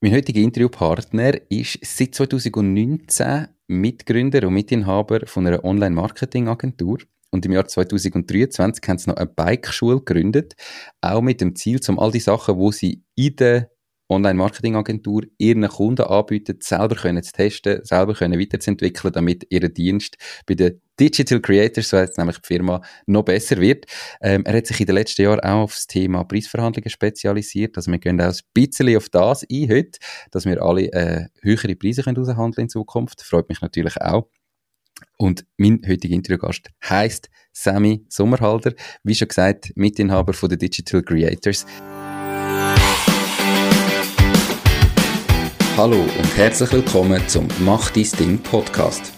Mein heutiger Interviewpartner ist seit 2019 Mitgründer und Mitinhaber von einer Online-Marketing-Agentur. Und im Jahr 2023 haben sie noch eine Bikeschule gegründet, auch mit dem Ziel, um all die Sachen, wo sie in der Online-Marketing-Agentur ihren Kunden anbieten, selber können zu testen, selber können weiterzuentwickeln, damit ihr Dienst bei den Digital Creators, so heißt nämlich die Firma, noch besser wird. Ähm, er hat sich in den letzten Jahren auch auf das Thema Preisverhandlungen spezialisiert. Also wir gehen auch ein bisschen auf das ein heute, dass wir alle äh, höhere Preise können aushandeln in Zukunft. Freut mich natürlich auch. Und mein heutiger Interviewgast heißt Sammy Sommerhalder, wie schon gesagt, Mitinhaber von den Digital Creators. Hallo und herzlich willkommen zum Mach dein Ding Podcast.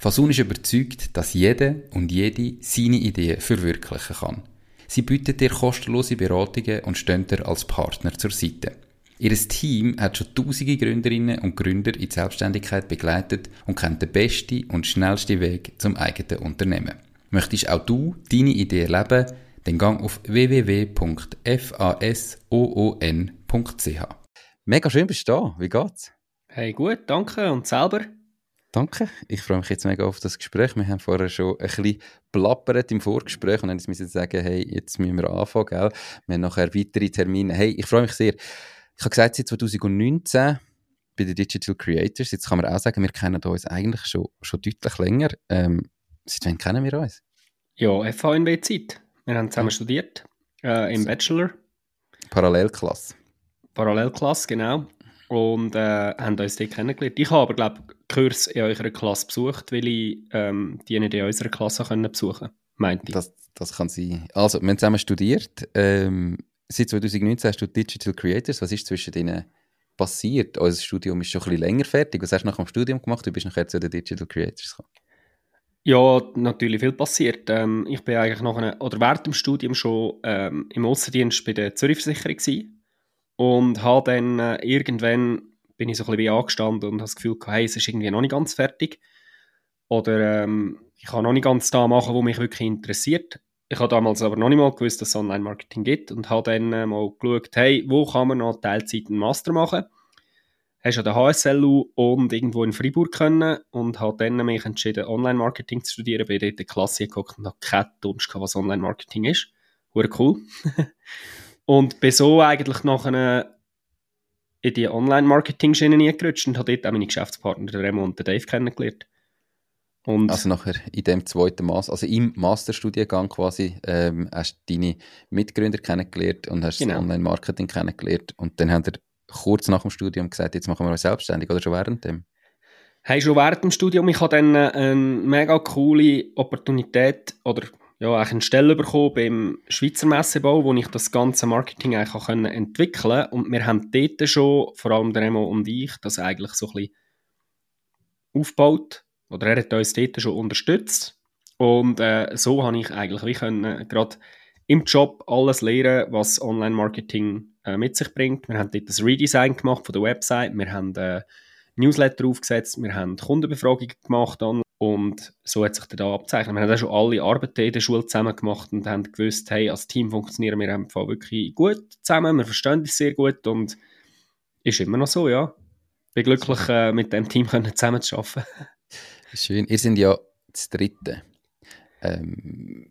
Fasun ist überzeugt, dass jeder und jede seine Ideen verwirklichen kann. Sie bietet dir kostenlose Beratungen und stehen dir als Partner zur Seite. Ihr Team hat schon tausende Gründerinnen und Gründer in die Selbstständigkeit begleitet und kennt den besten und schnellsten Weg zum eigenen Unternehmen. Möchtest auch du deine Idee erleben? Dann gang auf www.fasoon.ch. Mega schön bist du da. Wie geht's? Hey, gut, danke. Und selber? Danke. Ich freue mich jetzt mega auf das Gespräch. Wir haben vorher schon ein bisschen plappert im Vorgespräch und dann müssen wir sagen, hey, jetzt müssen wir anfangen, gell? Wir haben nachher weitere Termine. Hey, ich freue mich sehr. Ich habe gesagt, seit 2019 bei den Digital Creators, jetzt kann man auch sagen, wir kennen uns eigentlich schon, schon deutlich länger. Ähm, seit wann kennen wir uns? Ja, FHNW-Zeit. Wir haben zusammen ja. studiert, äh, im Bachelor. Parallelklasse. Parallelklasse, genau und äh, haben uns dort kennengelernt. Ich habe aber, glaube ich, Kurs in eurer Klasse besucht, weil ich ähm, die nicht in unserer Klasse können besuchen meinte ich. Das, das kann sein. Also, wir haben zusammen studiert. Ähm, seit 2019 hast du Digital Creators. Was ist zwischen denen passiert? Unser Studium ist schon ein bisschen länger fertig. Was hast du nach dem Studium gemacht? Du bist nachher zu den Digital Creators gekommen. Ja, natürlich viel passiert. Ähm, ich bin eigentlich nach einem, oder während dem Studium schon ähm, im Außendienst bei der Zürich Versicherung und habe dann äh, irgendwann bin ich so ein bisschen angestanden und habe das Gefühl hey, es ist irgendwie noch nicht ganz fertig. Oder ähm, ich kann noch nicht ganz da machen, was mich wirklich interessiert. Ich habe damals aber noch nicht mal gewusst, dass es Online-Marketing gibt und habe dann äh, mal geschaut, hey, wo kann man noch Teilzeit einen Master machen? Hast du an der HSLU und irgendwo in Freiburg können und habe dann mich entschieden, Online-Marketing zu studieren. Bin dort in der Klasse geguckt und habe keine Dunst gehabt, was Online-Marketing ist. Wurde cool. Und bin so eigentlich nachher in die Online-Marketing-Schiene eingerutscht und habe dort auch meine Geschäftspartner, den Remo und den Dave, kennengelernt. Und also nachher in dem zweiten Master, also im Masterstudiengang quasi, ähm, hast du deine Mitgründer kennengelernt und hast genau. das Online-Marketing kennengelernt und dann haben wir kurz nach dem Studium gesagt, jetzt machen wir uns selbstständig oder schon während dem? Hey, schon während dem Studium. Ich hatte dann eine mega coole Opportunität oder ja, eigentlich eine Stelle bekommen beim Schweizer Messebau, wo ich das ganze Marketing eigentlich auch entwickeln konnte. Und wir haben dort schon, vor allem der Remo und ich, das eigentlich so ein bisschen aufgebaut. Oder er hat uns dort schon unterstützt. Und äh, so habe ich eigentlich wie können, äh, gerade im Job alles lernen, was Online-Marketing äh, mit sich bringt. Wir haben dort das Redesign gemacht von der Website, wir haben äh, Newsletter aufgesetzt, wir haben Kundenbefragungen gemacht und so hat sich da abzeichnet. Wir haben auch schon alle Arbeiten in der Schule zusammen gemacht und haben gewusst, hey, als Team funktionieren wir einfach wirklich gut zusammen, wir verstehen uns sehr gut und ist immer noch so, ja. Bin glücklich, äh, mit dem Team können zusammen zu arbeiten. Schön. Ihr seid ja das Dritte. Ähm,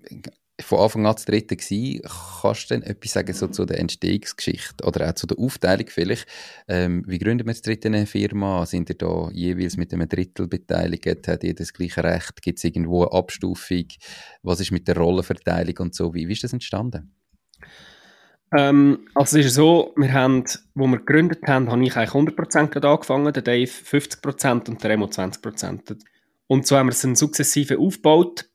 von Anfang an das dritte gewesen. Kannst du denn etwas sagen so zu der Entstehungsgeschichte oder auch zu der Aufteilung vielleicht? Ähm, wie gründet man das dritte eine Firma? Sind ihr da jeweils mit einem Drittel beteiligt? Hat ihr das gleiche Recht? Gibt es irgendwo eine Abstufung? Was ist mit der Rollenverteilung und so? Wie, wie ist das entstanden? Ähm, also es ist so, wir haben, wo wir gegründet haben, habe ich eigentlich 100% angefangen, der Dave 50% und der Remo 20%. Und so haben wir es dann sukzessive aufgebaut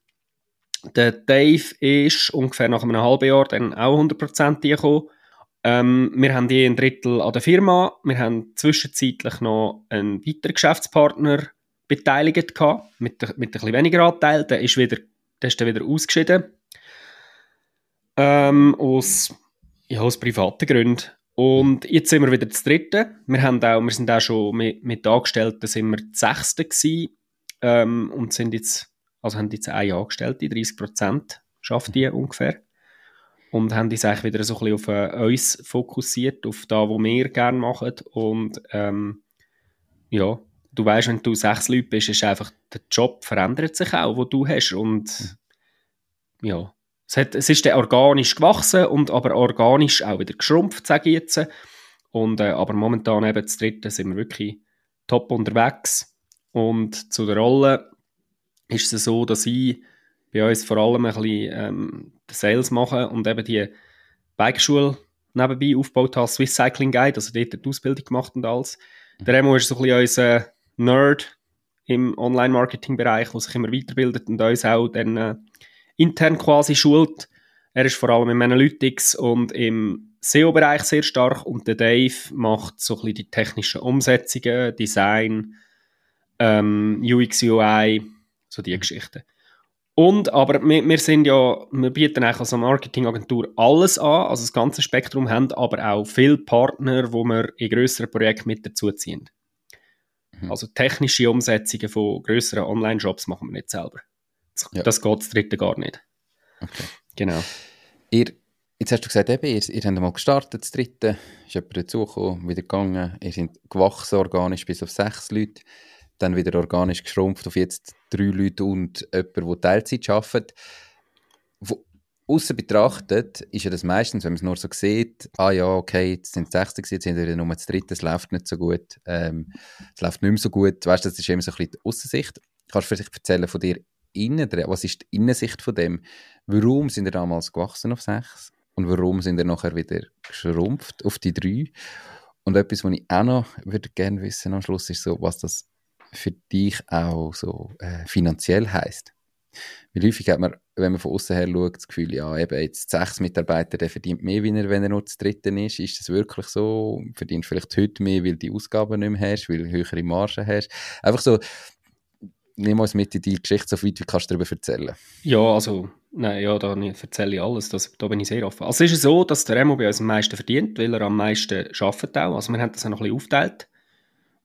der Dave ist ungefähr nach einem halben Jahr dann auch 100% gekommen. Ähm, wir haben je ein Drittel an der Firma. Wir haben zwischenzeitlich noch einen weiteren Geschäftspartner beteiligt gehabt, mit, mit ein bisschen weniger Anteil. Der ist, wieder, der ist dann wieder ausgeschieden. Ähm, aus, ja, aus privaten Gründen. Und jetzt sind wir wieder das Dritte. Wir, haben auch, wir sind auch schon mit, mit Angestellten sind wir das Sechste gewesen, ähm, und sind jetzt, also haben jetzt eine Angestellte, 30 Prozent schafft die ungefähr. Und haben uns eigentlich wieder so ein bisschen auf äh, uns fokussiert, auf das, was wir gerne machen. Und ähm, ja, du weißt, wenn du sechs Leute bist, ist einfach der Job verändert sich auch, wo du hast. Und ja, es, hat, es ist dann organisch gewachsen und aber organisch auch wieder geschrumpft, sage ich jetzt. Und, äh, aber momentan eben das dritte sind wir wirklich top unterwegs. Und zu der Rolle ist es so, dass ich bei uns vor allem ein bisschen ähm, Sales mache und eben die Bikeschule nebenbei aufgebaut habe, Swiss Cycling Guide, also dort die Ausbildung gemacht und alles. Der Remo ist so ein bisschen unser Nerd im Online-Marketing-Bereich, der sich immer weiterbildet und uns auch dann äh, intern quasi schult. Er ist vor allem im Analytics und im SEO-Bereich sehr stark und der Dave macht so ein bisschen die technischen Umsetzungen, Design, ähm, UX, UI, so die Geschichten. Und, aber wir, wir sind ja, wir bieten eigentlich als Marketingagentur alles an, also das ganze Spektrum haben, aber auch viele Partner, wo wir in grösseren Projekten mit dazuziehen. Mhm. Also technische Umsetzungen von grösseren Online-Shops machen wir nicht selber. Das, ja. das geht das dritte gar nicht. Okay. Genau. Ihr, jetzt hast du gesagt, eben, ihr, ihr habt mal gestartet, das dritte, ist jemand dazugekommen, wieder gegangen, ihr seid gewachsen organisch bis auf sechs Leute, dann wieder organisch geschrumpft auf jetzt drei Leute und jemand, der Teilzeit arbeitet. Außen betrachtet ist ja das meistens, wenn man es nur so sieht, ah ja, okay, jetzt sind es 60, jetzt sind wir nur das dritte, es läuft nicht so gut, ähm, es läuft nicht mehr so gut. Weißt du, das ist immer so ein bisschen die Aussicht. Kannst du vielleicht erzählen von dir innen, was ist die Innensicht von dem? Warum sind ihr damals gewachsen auf sechs? Und warum sind ihr nachher wieder geschrumpft auf die drei? Und etwas, was ich auch noch würde gerne wissen am Schluss, ist so, was das für dich auch so äh, finanziell heißt. Wie häufig hat man, wenn man von außen her schaut, das Gefühl, ja, eben jetzt sechs Mitarbeiter, der verdient mehr, wenn er, wenn er nur zu dritten ist. Ist das wirklich so? Verdient vielleicht heute mehr, weil die Ausgaben nicht mehr hast, weil du höhere Margen hast? Einfach so, nimm uns mit in die Geschichte so weit, wie kannst du darüber erzählen? Ja, also, nein, ja, da erzähle ich alles, das, da bin ich sehr offen. Also es ist so, dass der Remo bei uns am meisten verdient, weil er am meisten arbeitet auch. Also wir haben das auch noch ein bisschen aufgeteilt.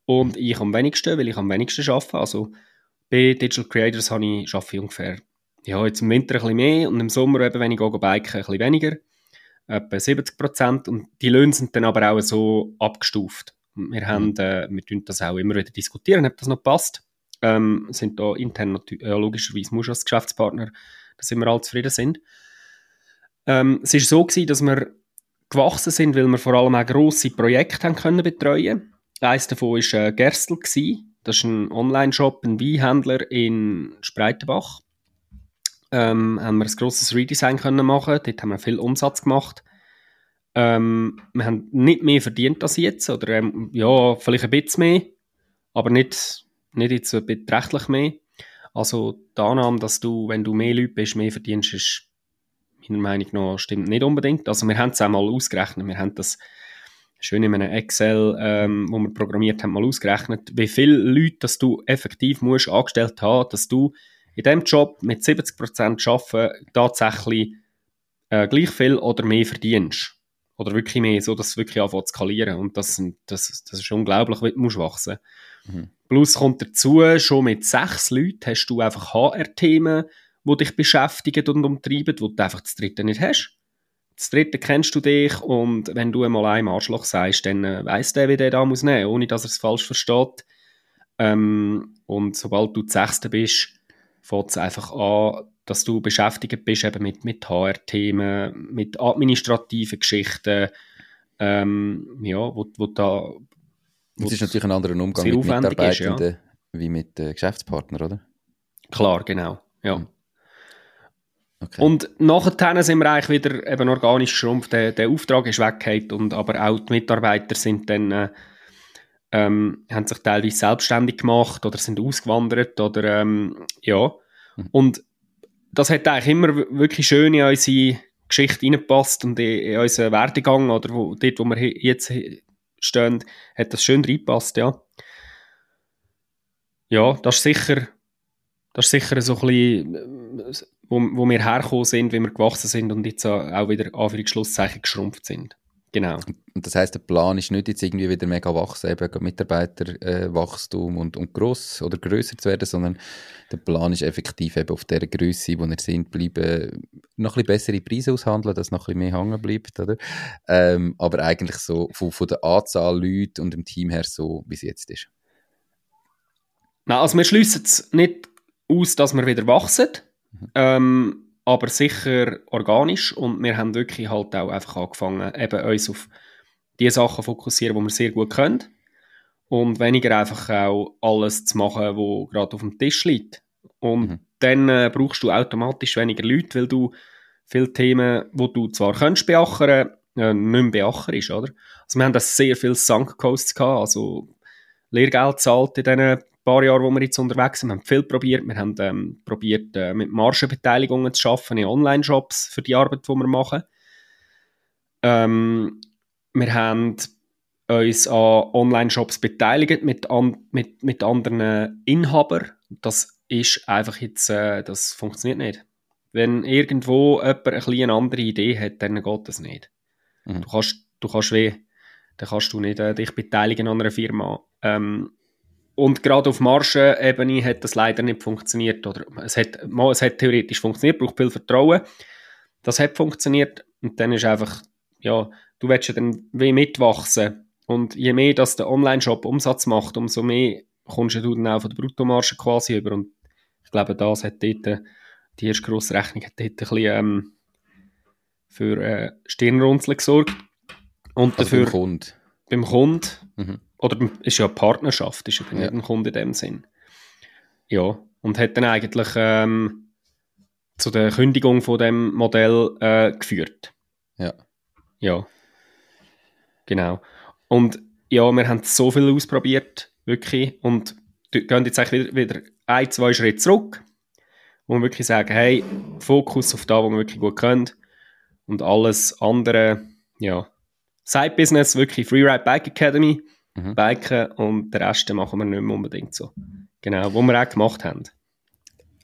Und ich am wenigsten, weil ich am wenigsten arbeite. Also bei Digital Creators habe ich, arbeite ich ungefähr, ja, jetzt im Winter ein bisschen mehr und im Sommer, eben, wenn ich gehe biken, ein bisschen weniger. Etwa 70 Prozent. Und die Löhne sind dann aber auch so abgestuft. Wir, haben, mhm. äh, wir tun das auch immer wieder diskutieren, ob das noch passt. Ähm, sind da intern ja, logischerweise muss als Geschäftspartner, dass wir alle zufrieden sind. Ähm, es war so gewesen, dass wir gewachsen sind, weil wir vor allem auch grosse Projekte haben können betreuen. Eines davon war äh, Gerstl gewesen. Das ist ein Online-Shop, ein Weinhändler in Spreitenbach. Ähm, haben wir ein grosses Redesign können machen. Dort haben wir viel Umsatz gemacht. Ähm, wir haben nicht mehr verdient als jetzt, oder ähm, ja, vielleicht ein bisschen mehr, aber nicht, nicht jetzt beträchtlich mehr. Also die Annahme, dass du, wenn du mehr Leute bist, mehr verdienst, ist meiner Meinung nach stimmt nicht unbedingt. Also wir haben es auch mal ausgerechnet. Wir haben das schön in einem Excel, ähm, wo wir programmiert haben, mal ausgerechnet, wie viele Leute dass du effektiv musst angestellt haben, dass du in diesem Job mit 70% arbeiten tatsächlich äh, gleich viel oder mehr verdienst. Oder wirklich mehr, so dass es wirklich anfängt zu skalieren. Und das, das, das ist unglaublich, wie du musst wachsen mhm. Plus kommt dazu, schon mit sechs Leuten hast du einfach HR-Themen, die dich beschäftigen und umtreiben, wo du einfach das dritte nicht hast. Das dritte kennst du dich und wenn du einmal einem Arschloch sagst, dann äh, weiss der, wie der da muss nehmen, ohne dass er es falsch versteht. Ähm, und sobald du das Sechste bist, fängt es einfach an, dass du beschäftigt bist eben mit, mit HR-Themen, mit administrativen Geschichten, ähm, ja, wo, wo da... Wo es ist natürlich ein anderer Umgang mit Mitarbeitenden ist, ja. wie mit äh, Geschäftspartnern, oder? Klar, genau, ja. Mhm. Okay. Und nachher sind wir eigentlich wieder eben organisch geschrumpft. Der, der Auftrag ist weggeht und aber auch die Mitarbeiter sind dann äh, ähm, haben sich teilweise selbstständig gemacht oder sind ausgewandert oder ähm, ja. Mhm. Und das hat eigentlich immer wirklich schön in unsere Geschichte reinpasst und in, in unseren Werdegang oder wo, dort, wo wir jetzt stehen, hat das schön reinpasst, ja. Ja, das ist sicher, das ist sicher so ein bisschen, wo, wo wir hergekommen sind, wie wir gewachsen sind und jetzt auch wieder Anführungsschlusszeichen geschrumpft sind. Genau. Und das heißt, der Plan ist nicht jetzt irgendwie wieder mega wachsen, eben Mitarbeiterwachstum äh, und, und gross oder größer zu werden, sondern der Plan ist effektiv eben auf der Größe, wo wir sind, bleiben, noch ein bisschen bessere Preise aushandeln, dass noch ein bisschen mehr hängen bleibt, oder? Ähm, aber eigentlich so von, von der Anzahl Leute und dem Team her so, wie es jetzt ist. Nein, also wir schließen es nicht aus, dass wir wieder wachsen. Mhm. Ähm, aber sicher organisch und wir haben wirklich halt auch einfach angefangen, eben uns auf die Sachen fokussieren, die wir sehr gut können und weniger einfach auch alles zu machen, wo gerade auf dem Tisch liegt. Und mhm. dann äh, brauchst du automatisch weniger Leute, weil du viele Themen, wo du zwar kannst beackern, äh, nicht mehr beacherst, oder? Also wir haben das sehr viele Sunk Costs gehabt, also Lehrgeld zahlt in diesen paar Jahren, wo wir jetzt unterwegs sind, wir haben viel probiert. Wir haben ähm, probiert, äh, mit Margenbeteiligungen zu schaffen in Online-Shops für die Arbeit, die wir machen. Ähm, wir haben uns an Online-Shops beteiligt mit, an, mit, mit anderen Inhabern. Das ist einfach jetzt, äh, das funktioniert nicht. Wenn irgendwo jemand ein eine andere Idee hat, dann geht das nicht. Mhm. Du kannst, du kannst weh, dann kannst du nicht äh, dich beteiligen an einer Firma. Ähm, und gerade auf Marschenebene hat das leider nicht funktioniert. Oder es hat, mal, es hat theoretisch funktioniert, braucht viel Vertrauen. Das hat funktioniert und dann ist einfach, ja, du willst ja dann wie mitwachsen. Und je mehr dass der Online-Shop Umsatz macht, umso mehr kommst du dann auch von der Bruttomarge quasi über. Und ich glaube, das hat dort, die erste grosse Rechnung hat dort ein bisschen ähm, für äh, Stirnrunzeln gesorgt. Und also dafür, beim Kunden. Beim Kunden. Mhm oder ist ja eine Partnerschaft, ist ja ja. nicht ein Kunde in dem Sinn. Ja, und hat dann eigentlich ähm, zu der Kündigung von dem Modell äh, geführt. Ja. Ja. Genau. Und ja, wir haben so viel ausprobiert, wirklich, und gehen jetzt eigentlich wieder, wieder ein, zwei Schritte zurück, wo wir wirklich sagen, hey, Fokus auf das, was wir wirklich gut können und alles andere, ja, Side-Business, wirklich Freeride Bike Academy, mhm. Biken und den Rest machen wir nicht mehr unbedingt so. Genau, wo wir auch gemacht haben.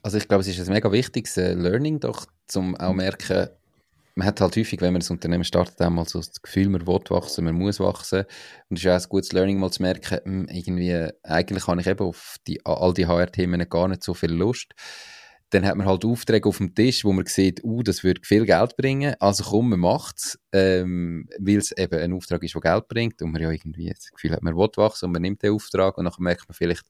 Also ich glaube, es ist ein mega wichtiges äh, Learning doch, um auch merken, man hat halt häufig, wenn man ein Unternehmen startet, auch mal so das Gefühl, man will wachsen, man muss wachsen. Und es ist auch ein gutes Learning, mal zu merken, hm, irgendwie, eigentlich habe ich eben auf die, all die HR-Themen gar nicht so viel Lust dann hat man halt Aufträge auf dem Tisch, wo man sieht, uh, das würde viel Geld bringen, also komm, man macht es, ähm, weil es eben ein Auftrag ist, der Geld bringt und man ja irgendwie das Gefühl hat, man will wachsen und man nimmt den Auftrag und dann merkt man vielleicht,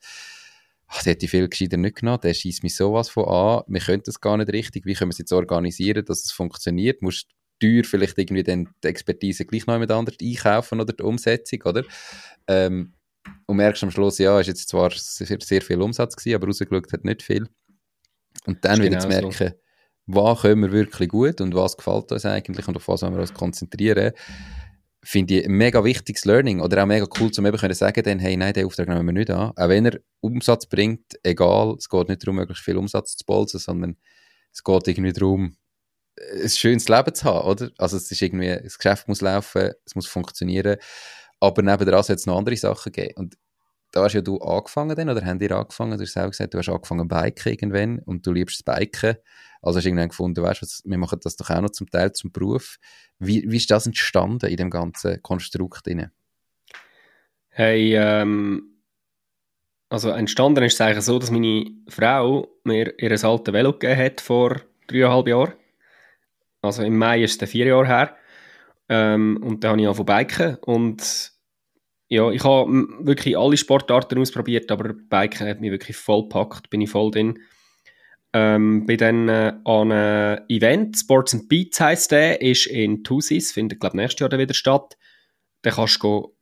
ach, der hätte viel gescheiter nicht genommen, der schießt mich sowas von an, wir können das gar nicht richtig, wie können wir es jetzt organisieren, dass es funktioniert, musst teuer vielleicht irgendwie dann die Expertise gleich noch jemand anderes einkaufen oder die Umsetzung, oder? Ähm, und merkst am Schluss, ja, ist jetzt zwar sehr, sehr viel Umsatz gewesen, aber rausgeschaut hat nicht viel. Und dann wieder genau zu merken, so. was können wir wirklich gut und was gefällt uns eigentlich und auf was wollen wir uns konzentrieren, finde ich ein mega wichtiges Learning oder auch mega cool, um eben können sagen, dann, hey, nein, den Auftrag nehmen wir nicht an. Auch wenn er Umsatz bringt, egal, es geht nicht darum, möglichst viel Umsatz zu bolzen, sondern es geht irgendwie darum, ein schönes Leben zu haben, oder? Also es ist irgendwie, das Geschäft muss laufen, es muss funktionieren, aber neben der hat es noch andere Sachen gegeben. Und da hast ja du angefangen dann, oder haben ihr angefangen? Du hast auch gesagt, du hast angefangen Biken irgendwann und du liebst das Biken. Also hast du irgendwann gefunden, weißt du, wir machen das doch auch noch zum Teil zum Beruf. Wie, wie ist das entstanden in dem ganzen Konstrukt drin? Hey, ähm, also entstanden ist es eigentlich so, dass meine Frau mir ihr altes Velo gegeben hat vor dreieinhalb Jahren. Also im Mai ist es vier Jahre her. Ähm, und dann habe ich angefangen biken und ja, ich habe wirklich alle Sportarten ausprobiert, aber Biken hat mich wirklich voll gepackt, bin ich voll drin. Ähm, bin dann äh, an einem Event, Sports and Beats heisst der, ist in Thusis, findet glaube nächstes Jahr wieder statt. Da kannst du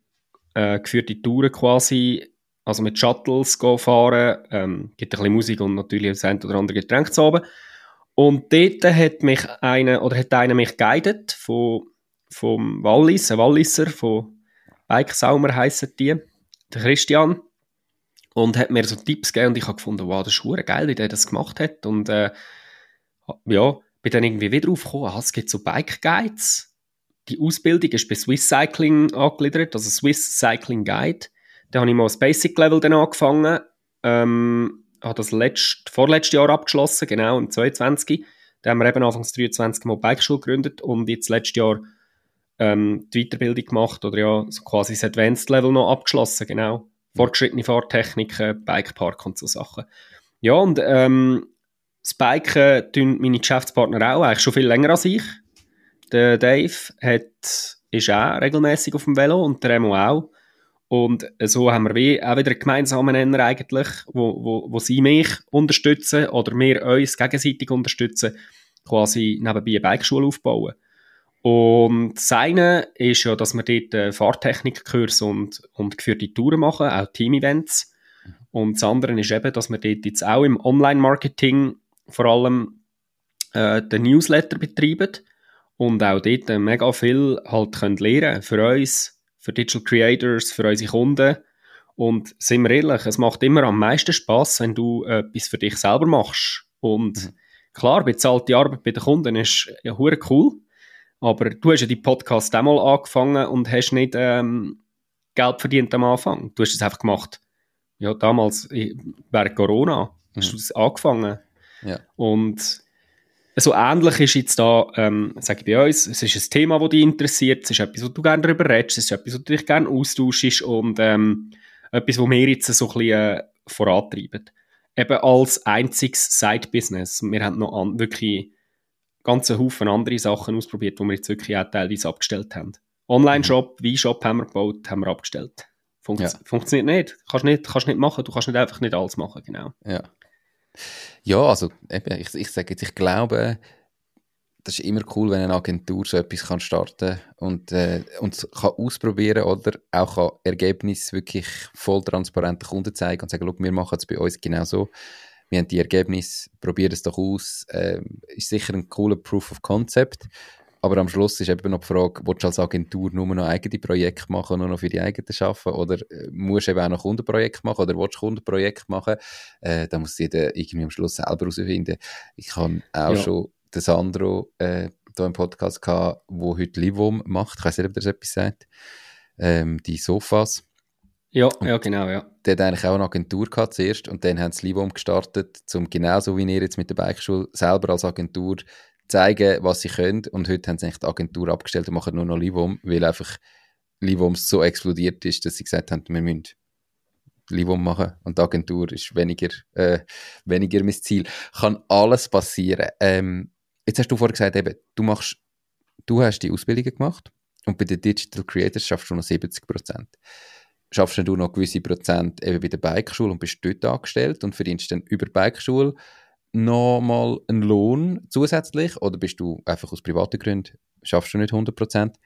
äh, geführte Touren quasi, also mit Shuttles fahren, ähm, gibt ein bisschen Musik und natürlich das ein oder andere Getränk zu haben. Und dort hat mich einer, oder hat einer mich geguidet von, vom Wallis, ein Walliser, von Bike Saumer heissen die, der Christian. Und hat mir so Tipps gegeben und ich habe gefunden, wow, das ist geil, wie der das gemacht hat. Und äh, ja, bin dann irgendwie wieder aufgekommen, ah, es gibt so Bike Guides. Die Ausbildung ist bei Swiss Cycling angegliedert, also Swiss Cycling Guide. Da habe ich mal das Basic Level dann angefangen, ähm, habe das letzt, vorletztes Jahr abgeschlossen, genau, im 22. Da haben wir eben anfangs 23 mal Bikeschule gegründet und jetzt letztes Jahr ähm, die Weiterbildung gemacht oder ja, so quasi das Advanced Level noch abgeschlossen, genau. Fortgeschrittene Fahrtechniken, Bikepark und so Sachen. Ja, und ähm, das Biken tun meine Geschäftspartner auch eigentlich schon viel länger als ich. Der Dave hat, ist auch regelmäßig auf dem Velo und der Remo auch. Und so haben wir auch wieder einen gemeinsamen Nenner eigentlich, wo, wo, wo sie mich unterstützen oder wir uns gegenseitig unterstützen, quasi nebenbei eine Bikeschule aufbauen. Und das eine ist ja, dass wir dort Fahrtechnikkurs und, und geführte Touren machen, auch Team-Events. Und das andere ist eben, dass wir dort jetzt auch im Online-Marketing vor allem äh, den Newsletter betreiben und auch dort mega viel halt können lernen für uns, für Digital Creators, für unsere Kunden. Und sind wir ehrlich, es macht immer am meisten Spaß, wenn du äh, etwas für dich selber machst. Und mhm. klar, bezahlte Arbeit bei den Kunden ist ja cool. Aber du hast ja die Podcast einmal angefangen und hast nicht ähm, Geld verdient am Anfang. Du hast es einfach gemacht. Ja, damals während Corona hast mhm. du es angefangen. Ja. Und so ähnlich ist jetzt da, ähm, sage ich bei uns, es ist ein Thema, das dich interessiert, es ist etwas, wo du gerne darüber redest, es ist etwas, wo du dich gerne austauschst und ähm, etwas, wo wir jetzt so ein bisschen äh, vorantreiben. Eben als einziges Side-Business. Wir haben noch an, wirklich ganzen Haufen andere Sachen ausprobiert, die wir jetzt wirklich auch teilweise abgestellt haben. Online-Shop, mhm. Weinshop haben wir gebaut, haben wir abgestellt. Funkt ja. Funktioniert nicht. Kannst nicht. Kannst nicht machen. Du kannst nicht einfach nicht alles machen, genau. Ja. Ja, also eben, ich, ich sage jetzt, ich glaube, das ist immer cool, wenn eine Agentur so etwas kann starten und, äh, und kann ausprobieren oder auch kann Ergebnis wirklich voll transparent den Kunden zeigen und sagen, wir machen es bei uns genau so wir haben die Ergebnisse, probieren es doch aus, äh, ist sicher ein cooler Proof of Concept. Aber am Schluss ist eben noch die Frage, willst du als Agentur nur noch eigene Projekte machen, nur noch für die eigenen arbeiten oder äh, musst du eben auch noch Kundenprojekte machen oder willst du Kundenprojekte machen? Äh, da muss jeder irgendwie am Schluss selber herausfinden. Ich habe auch ja. schon den Sandro äh, hier im Podcast gehabt, der heute Livum macht. Ich weiß nicht, ob das etwas sagt. Ähm, die Sofas. Ja, ja, genau, ja. Der hat eigentlich auch eine Agentur gehabt zuerst und dann haben sie Livum gestartet, um genauso wie ihr jetzt mit der Bikeschule selber als Agentur zeigen, was sie können. Und heute haben sie eigentlich die Agentur abgestellt und machen nur noch Livum, weil einfach Livum so explodiert ist, dass sie gesagt haben, wir müssen Livum machen und die Agentur ist weniger, äh, weniger mein Ziel. Kann alles passieren. Ähm, jetzt hast du vorhin gesagt, eben, du machst, du hast die Ausbildung gemacht und bei den Digital Creators schaffst du noch 70 Prozent schaffst du noch gewisse Prozent eben bei der Bikeschule und bist dort angestellt und verdienst dann über die Bikeschule nochmal einen Lohn zusätzlich oder bist du einfach aus privaten Gründen, schaffst du nicht 100 Prozent?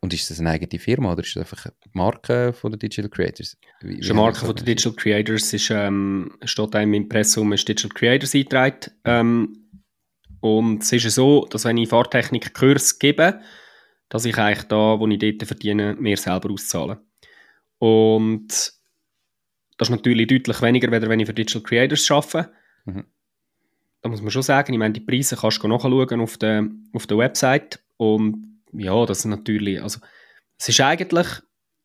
Und ist das eine eigene Firma oder ist das einfach eine Marke von den Digital Creators? Wie, wie eine Marke von den Digital Creators ist, ähm, steht einem im Impressum ist Digital Creators eingetragen. Ähm, und es ist ja so, dass wenn ich Fahrtechnik-Kurs gebe, dass ich eigentlich da, wo ich dort verdiene, mir selber auszahle. Und das ist natürlich deutlich weniger, wenn ich für Digital Creators arbeite. Mhm. Da muss man schon sagen, ich meine, die Preise kannst du nachschauen auf der, auf der Website. Und ja, das ist natürlich, also es ist eigentlich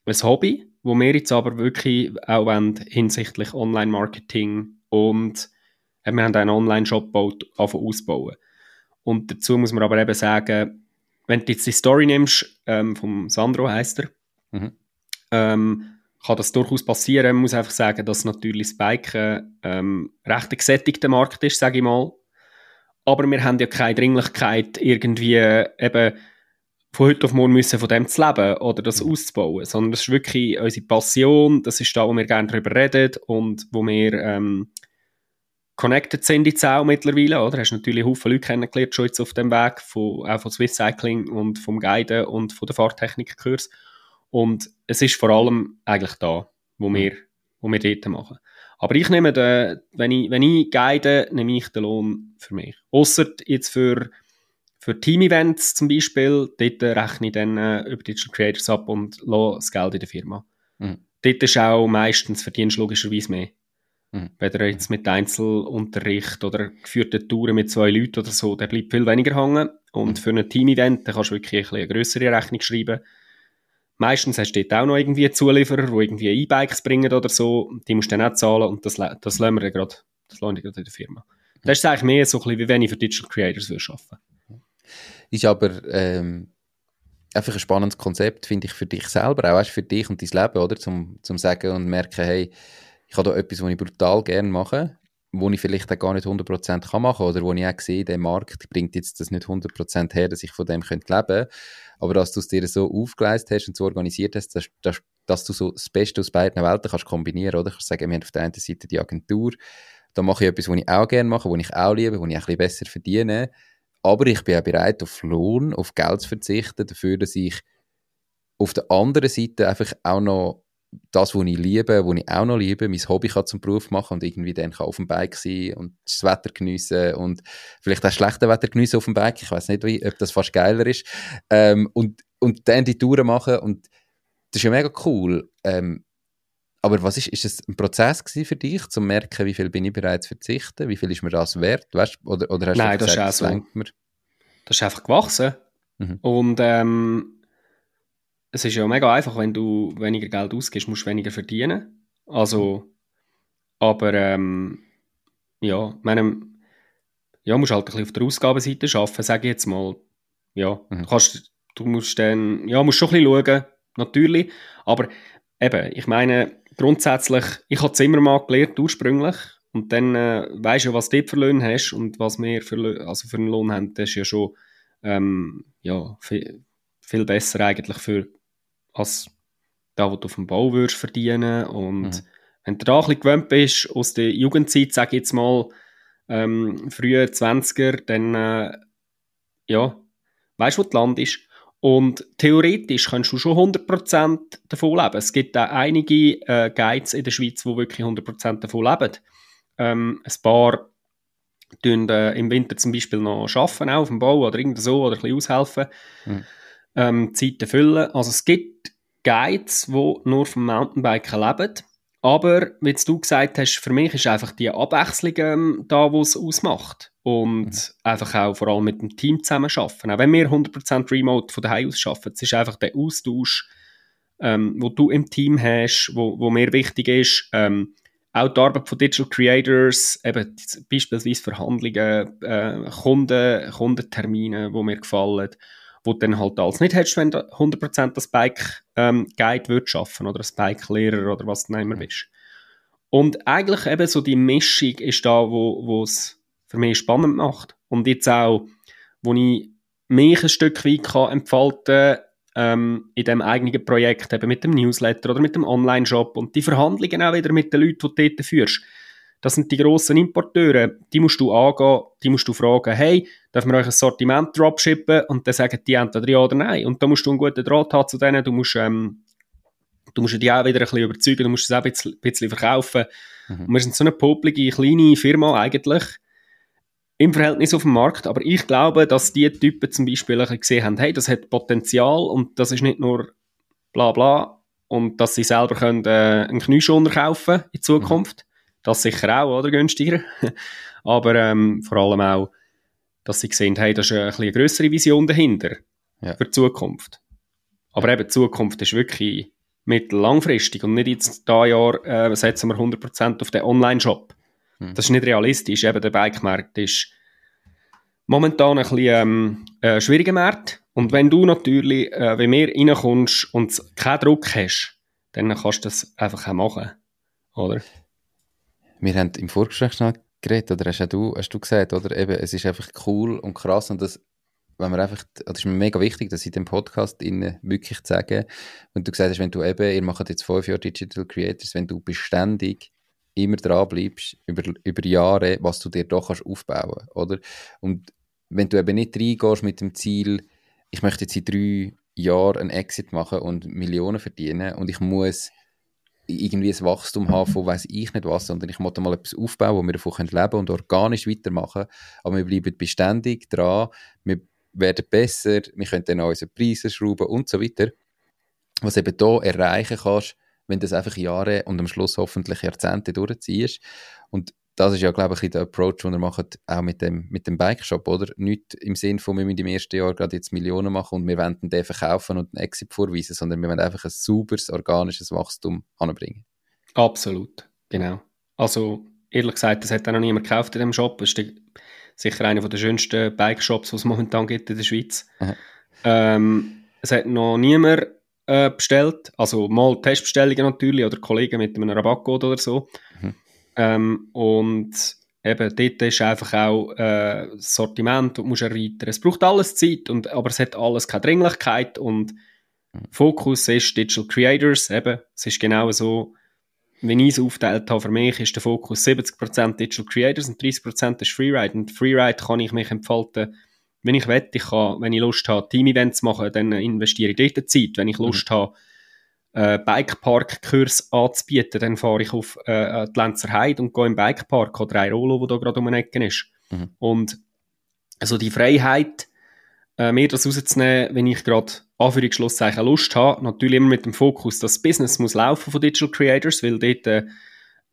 ein Hobby, wo wir jetzt aber wirklich auch wollen, hinsichtlich Online-Marketing und wir haben einen Online-Shop gebaut, ausbauen. Und dazu muss man aber eben sagen, wenn du jetzt die Story nimmst, ähm, vom Sandro heißt er, mhm ähm, kann das durchaus passieren. Man muss einfach sagen, dass natürlich das Biken ähm, recht ein gesättigter Markt ist, sage ich mal. Aber wir haben ja keine Dringlichkeit, irgendwie eben von heute auf morgen müssen von dem zu leben oder das mhm. auszubauen, sondern das ist wirklich unsere Passion, das ist da, wo wir gerne darüber reden und wo wir ähm, connected sind jetzt auch mittlerweile, oder? Hast natürlich Haufen Leute kennengelernt schon jetzt auf dem Weg, von, auch von Swiss Cycling und vom Guiden und von der Fahrtechnikkurs. Und es ist vor allem eigentlich da, wo wir, wo wir dort machen. Aber ich nehme den, wenn ich, wenn ich guide, nehme ich den Lohn für mich. Ausser jetzt für, für Team-Events zum Beispiel, dort rechne ich dann äh, über Digital Creators ab und lasse das Geld in der Firma. Mhm. Dort ist auch meistens verdienst du logischerweise mehr. Mhm. Weder jetzt mit Einzelunterricht oder geführten Touren mit zwei Leuten oder so, der bleibt viel weniger hängen. Und mhm. für ein Team-Event kannst du wirklich eine größere Rechnung schreiben. Meistens hast du dort auch noch irgendwie Zulieferer, die irgendwie E-Bikes bringen oder so. Die musst du dann auch zahlen und das, das lassen wir gerade, das lassen wir gerade in der Firma. Das ist eigentlich mehr so ein bisschen, wie wenn ich für Digital Creators arbeiten Ist aber ähm, einfach ein spannendes Konzept, finde ich, für dich selber, auch für dich und dein Leben, oder? Zum, zum sagen und merken, hey, ich habe da etwas, was ich brutal gerne mache, wo ich vielleicht auch gar nicht 100% kann machen oder wo ich auch sehe, der Markt bringt jetzt das nicht 100% her, dass ich von dem leben könnte. Aber dass du es dir so aufgeleistet hast und so organisiert hast, dass, dass, dass du so das Beste aus beiden Welten kannst kombinieren, oder? Ich kann sagen, wir haben auf der einen Seite die Agentur, da mache ich etwas, was ich auch gerne mache, was ich auch liebe, was ich ein bisschen besser verdiene. Aber ich bin auch bereit, auf Lohn, auf Geld zu verzichten, dafür, dass ich auf der anderen Seite einfach auch noch das, was ich liebe, was ich auch noch liebe, mein Hobby kann zum Beruf machen und irgendwie dann kann auf dem Bike sein und das Wetter geniessen und vielleicht auch schlechte Wetter geniessen auf dem Bike. Ich weiß nicht, wie, ob das fast geiler ist. Ähm, und, und dann die Touren machen und das ist ja mega cool. Ähm, aber was ist, ist es ein Prozess für dich, zu merken, wie viel bin ich bereit zu verzichten? Wie viel ist mir das wert? Weißt, oder, oder hast Nein, du gesagt, das, ist das, so. das ist einfach gewachsen. Mhm. Und ähm, es ist ja mega einfach, wenn du weniger Geld ausgibst, musst du weniger verdienen. Also, aber ähm, ja, meinem, ja, musst halt ein bisschen auf der Ausgabenseite arbeiten, sage ich jetzt mal. Ja, mhm. du, kannst, du musst dann, ja, musst schon ein bisschen schauen, natürlich, aber eben, ich meine, grundsätzlich, ich habe es immer mal gelernt, ursprünglich, und dann äh, weißt du ja, was du für Löhne hast und was wir für, also für einen Lohn haben, das ist ja schon ähm, ja, viel, viel besser eigentlich für als da, wo du auf dem Bau würdest verdienen. Und mhm. wenn du da ein bisschen gewöhnt bist, aus der Jugendzeit, sage ich jetzt mal, ähm, frühe 20er, dann, äh, ja, weißt du, wo das Land ist. Und theoretisch kannst du schon 100% davon leben. Es gibt auch einige äh, Guides in der Schweiz, die wirklich 100% davon leben. Ähm, ein paar tun äh, im Winter zum Beispiel noch arbeiten, auch auf dem Bau oder irgend so, oder ein bisschen aushelfen. Mhm ähm, Zeiten füllen. Also es gibt Guides, die nur vom Mountainbiken leben. Aber, wie du gesagt hast, für mich ist einfach die Abwechslung ähm, da, was es ausmacht. Und mhm. einfach auch vor allem mit dem Team zusammen arbeiten. Auch wenn wir 100% remote von daheim aus arbeiten, es ist einfach der Austausch, ähm, wo du im Team hast, wo, wo mir wichtig ist. Ähm, auch die Arbeit von Digital Creators, eben beispielsweise Verhandlungen, äh, Kunden, Kundentermine, die mir gefallen wo du dann halt alles nicht hättest, wenn du 100% das Bike ähm, würdest schaffen oder das Bike Lehrer oder was du immer bist. Und eigentlich eben so die Mischung ist da, wo es für mich spannend macht. Und jetzt auch, wo ich mich ein Stück weit kann entfalten ähm, in dem eigenen Projekt, eben mit dem Newsletter oder mit dem Online-Shop und die Verhandlungen auch wieder mit den Leuten, die du dort führst. Das sind die grossen Importeure, die musst du angehen, die musst du fragen, hey, dürfen wir euch ein Sortiment dropshippen? Und dann sagen die entweder ja oder nein. Und da musst du einen guten Draht haben zu denen, du musst, ähm, du musst die auch wieder ein bisschen überzeugen, du musst es auch ein bisschen, ein bisschen verkaufen. Mhm. Und wir sind so eine popelige, kleine Firma eigentlich, im Verhältnis auf dem Markt, aber ich glaube, dass die Typen zum Beispiel gesehen haben, hey, das hat Potenzial und das ist nicht nur bla bla und dass sie selber können, äh, einen Knieschoner kaufen in Zukunft. Das sicher auch, oder? Günstiger. Aber ähm, vor allem auch, dass sie sehen, hey, da ist eine, eine größere Vision dahinter ja. für die Zukunft. Aber eben, die Zukunft ist wirklich mittellangfristig und nicht jetzt da Jahr äh, setzen wir 100% auf den Online-Shop. Hm. Das ist nicht realistisch. Eben, der Bike-Markt ist momentan ein bisschen ähm, äh, schwieriger Markt. Und wenn du natürlich, äh, wenn mehr reinkommst und keinen Druck hast, dann kannst du das einfach auch machen. Oder? Wir haben im Vorgespräch schnell geredet, oder hast du, hast du gesagt, oder eben, es ist einfach cool und krass und das, wenn man einfach, das ist mir mega wichtig, dass ich dem Podcast wirklich sage, wenn du gesagt hast, wenn du eben, ihr macht jetzt fünf Jahre Digital Creators, wenn du beständig immer dran bleibst, über, über Jahre, was du dir da kannst aufbauen, oder? Und wenn du eben nicht reingehst mit dem Ziel, ich möchte jetzt in drei Jahren einen Exit machen und Millionen verdienen und ich muss irgendwie ein Wachstum haben von weiß ich nicht was, sondern ich möchte mal etwas aufbauen, wo wir davon leben können und organisch weitermachen. Aber wir bleiben beständig dran, wir werden besser, wir können dann auch unsere Preise schrauben und so weiter. Was eben hier erreichen kannst, wenn das einfach Jahre und am Schluss hoffentlich Jahrzehnte durchziehst. Und das ist ja, glaube ich, der Approach, den er macht, auch mit dem, mit dem Bike-Shop, oder? Nicht im Sinn von, wir müssen im ersten Jahr gerade jetzt Millionen machen und wir wollen den verkaufen und einen Exit vorweisen, sondern wir wollen einfach ein sauberes, organisches Wachstum anbringen. Absolut, genau. Also, ehrlich gesagt, das hat auch noch niemand gekauft in dem Shop. Das ist sicher einer der schönsten Bike-Shops, die es momentan gibt in der Schweiz. Ähm, es hat noch niemand äh, bestellt, also mal Testbestellungen natürlich oder Kollegen mit einem Rabattcode oder so. Mhm. Ähm, und eben, dort ist einfach auch äh, das Sortiment und musst erweitern. Es braucht alles Zeit, und, aber es hat alles keine Dringlichkeit und mhm. Fokus ist Digital Creators, eben, es ist genau so, wenn ich es aufteilt habe, für mich ist der Fokus 70% Digital Creators und 30% ist Freeride. Und Freeride kann ich mich entfalten, wenn ich will. Ich kann, wenn ich Lust habe, Team-Events zu machen, dann investiere ich dort Zeit. Wenn ich Lust mhm. habe, äh, Bikepark-Kurs anzubieten, dann fahre ich auf äh, die Lenzer Heide und gehe im Bikepark oder ein Rollo, wo da gerade um eine Ecke ist. Mhm. Und also die Freiheit, äh, mir das rauszunehmen, wenn ich gerade Anführungsschlusszeichen Lust habe, natürlich immer mit dem Fokus, dass das Business muss laufen von Digital Creators, weil dort äh,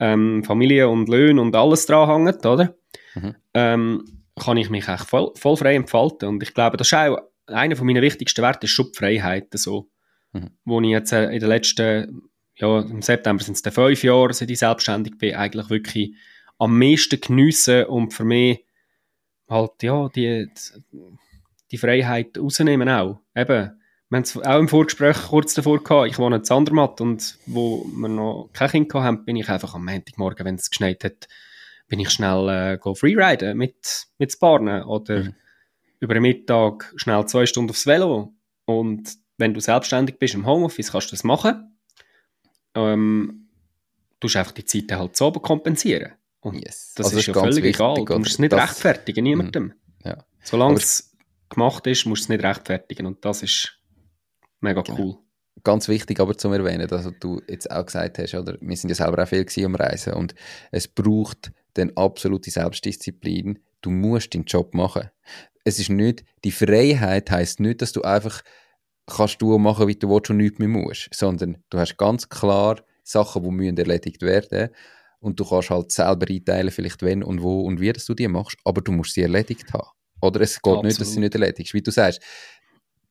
ähm, Familie und Löhne und alles dran hängt, oder? Mhm. Ähm, kann ich mich echt voll, voll frei entfalten. Und ich glaube, das ist auch einer von meinen wichtigsten Werte, ist schon die Freiheit. So mhm. wo ich jetzt äh, in den letzten, ja, im September sind es dann fünf Jahre, seit ich selbstständig bin, eigentlich wirklich am meisten geniessen und für mich halt, ja, die, die Freiheit rausnehmen auch. Eben, wir haben es auch im Vorgespräch kurz davor gehabt, ich wohne in Zandermatt und wo wir noch kein Kind hatten, bin ich einfach am Montagmorgen, wenn es geschneit hat, bin ich schnell äh, go freeriden mit, mit Sparnen oder mhm. über den Mittag schnell zwei Stunden aufs Velo und wenn du selbstständig bist im Homeoffice, kannst du das machen. Ähm, du musst einfach die Zeit halt so kompensieren. Und yes. das also ist, ist ja völlig wichtig, egal. Du musst es nicht das, rechtfertigen, niemandem. Mhm. Ja. Solange es gemacht ist, musst du es nicht rechtfertigen. Und das ist mega genau. cool. Ganz wichtig aber zu erwähnen, dass du jetzt auch gesagt hast, oder? wir sind ja selber auch viel am Reisen und es braucht dann absolute Selbstdisziplin. Du musst deinen Job machen. Es ist nicht, die Freiheit heißt nicht, dass du einfach kannst du machen, wie du willst und nichts mehr musst. Sondern du hast ganz klar Sachen, die müssen erledigt werden und du kannst halt selber einteilen, vielleicht wenn und wo und wie dass du die machst, aber du musst sie erledigt haben. Oder es geht Absolut. nicht, dass sie nicht erledigt Wie du sagst,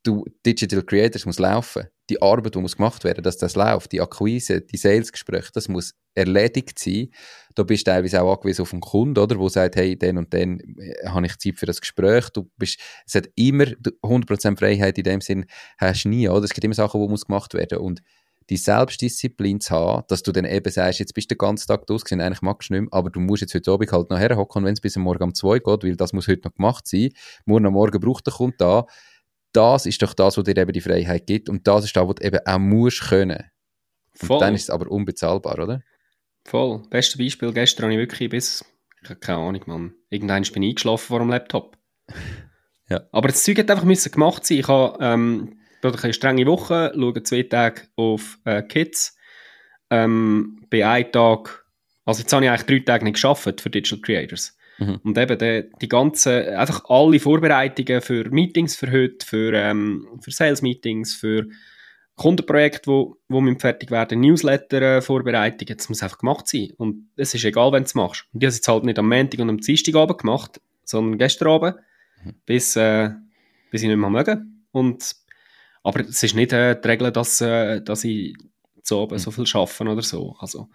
du, Digital Creators muss laufen. Die Arbeit, die muss gemacht werden, dass das läuft, die Akquise, die Salesgespräche, das muss erledigt sein. Da bist du teilweise auch angewiesen auf den Kunden, oder, wo sagt, hey, den und den äh, habe ich Zeit für das Gespräch. Du bist, es hat immer 100% Freiheit in dem Sinn, hast du nie, oder? Es gibt immer Sachen, die muss gemacht werden und die Selbstdisziplin zu haben, dass du dann eben sagst, jetzt bist du den ganzen Tag ausgesehen, eigentlich magst du nicht mehr, aber du musst jetzt heute Abend halt noch herhocken, wenn es bis Morgen um zwei geht, weil das muss heute noch gemacht sein. Morgen am Morgen braucht der Kunde da das ist doch das, was dir eben die Freiheit gibt. Und das ist das, was du eben auch musst können. Und Voll. dann ist es aber unbezahlbar, oder? Voll. Bestes Beispiel, gestern habe ich wirklich bis, ich habe keine Ahnung, Mann, irgendwann bin ich eingeschlafen vor dem Laptop. ja. Aber das Zeug hat einfach müssen gemacht sein. Ich habe ähm, eine strenge Woche, schaue zwei Tage auf äh, Kids, ähm, bin einen Tag, also jetzt habe ich eigentlich drei Tage nicht geschafft für Digital Creators. Mhm. Und eben die, die ganzen, einfach alle Vorbereitungen für Meetings für heute, für, ähm, für Sales-Meetings, für Kundenprojekte, wo, wo müssen fertig werden, Newsletter-Vorbereitungen, das muss einfach gemacht sein. Und es ist egal, wenn du es machst. Und ich habe es jetzt halt nicht am Montag und am Dienstagabend gemacht, sondern gestern Abend, mhm. bis, äh, bis ich nicht mehr mögen. Und aber es ist nicht äh, die Regel, dass, äh, dass ich zu oben mhm. so viel arbeite oder so. Also,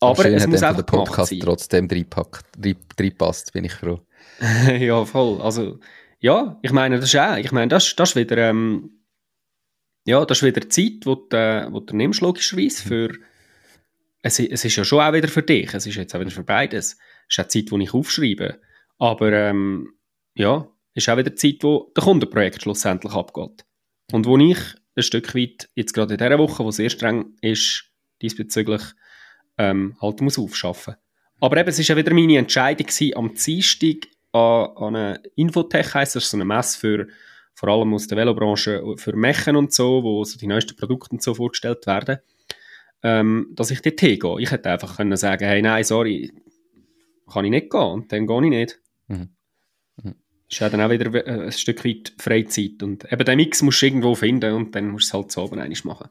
aber schön, es muss einfach der Podcast trotzdem reinpasst, bin ich froh. ja, voll. Also, ja, ich meine, das ist auch, ich meine, das, das ist wieder, ähm, ja, das ist wieder Zeit, die du, äh, wo du nimmst, logischerweise, mhm. für, es, es ist ja schon auch wieder für dich, es ist jetzt auch wieder für beides. Es ist auch Zeit, die ich aufschreibe. Aber, ähm, ja, es ist auch wieder Zeit, wo der Kundenprojekt schlussendlich abgeht. Und wo ich ein Stück weit, jetzt gerade in dieser Woche, wo sehr streng ist, diesbezüglich, ähm, halt muss aufschaffen. Aber eben, es war ja wieder meine Entscheidung gewesen, am Dienstag an, an eine Infotech, heisst das, so eine Messe für, vor allem aus der Velobranche, für Mechen und so, wo so die neuesten Produkte und so vorgestellt werden, ähm, dass ich dort hingehe. Ich hätte einfach können sagen, hey, nein, sorry, kann ich nicht gehen und dann gehe ich nicht. Mhm. Mhm. ist ja dann auch wieder äh, ein Stück weit Freizeit und eben den Mix musst du irgendwo finden und dann musst du es halt so oben machen.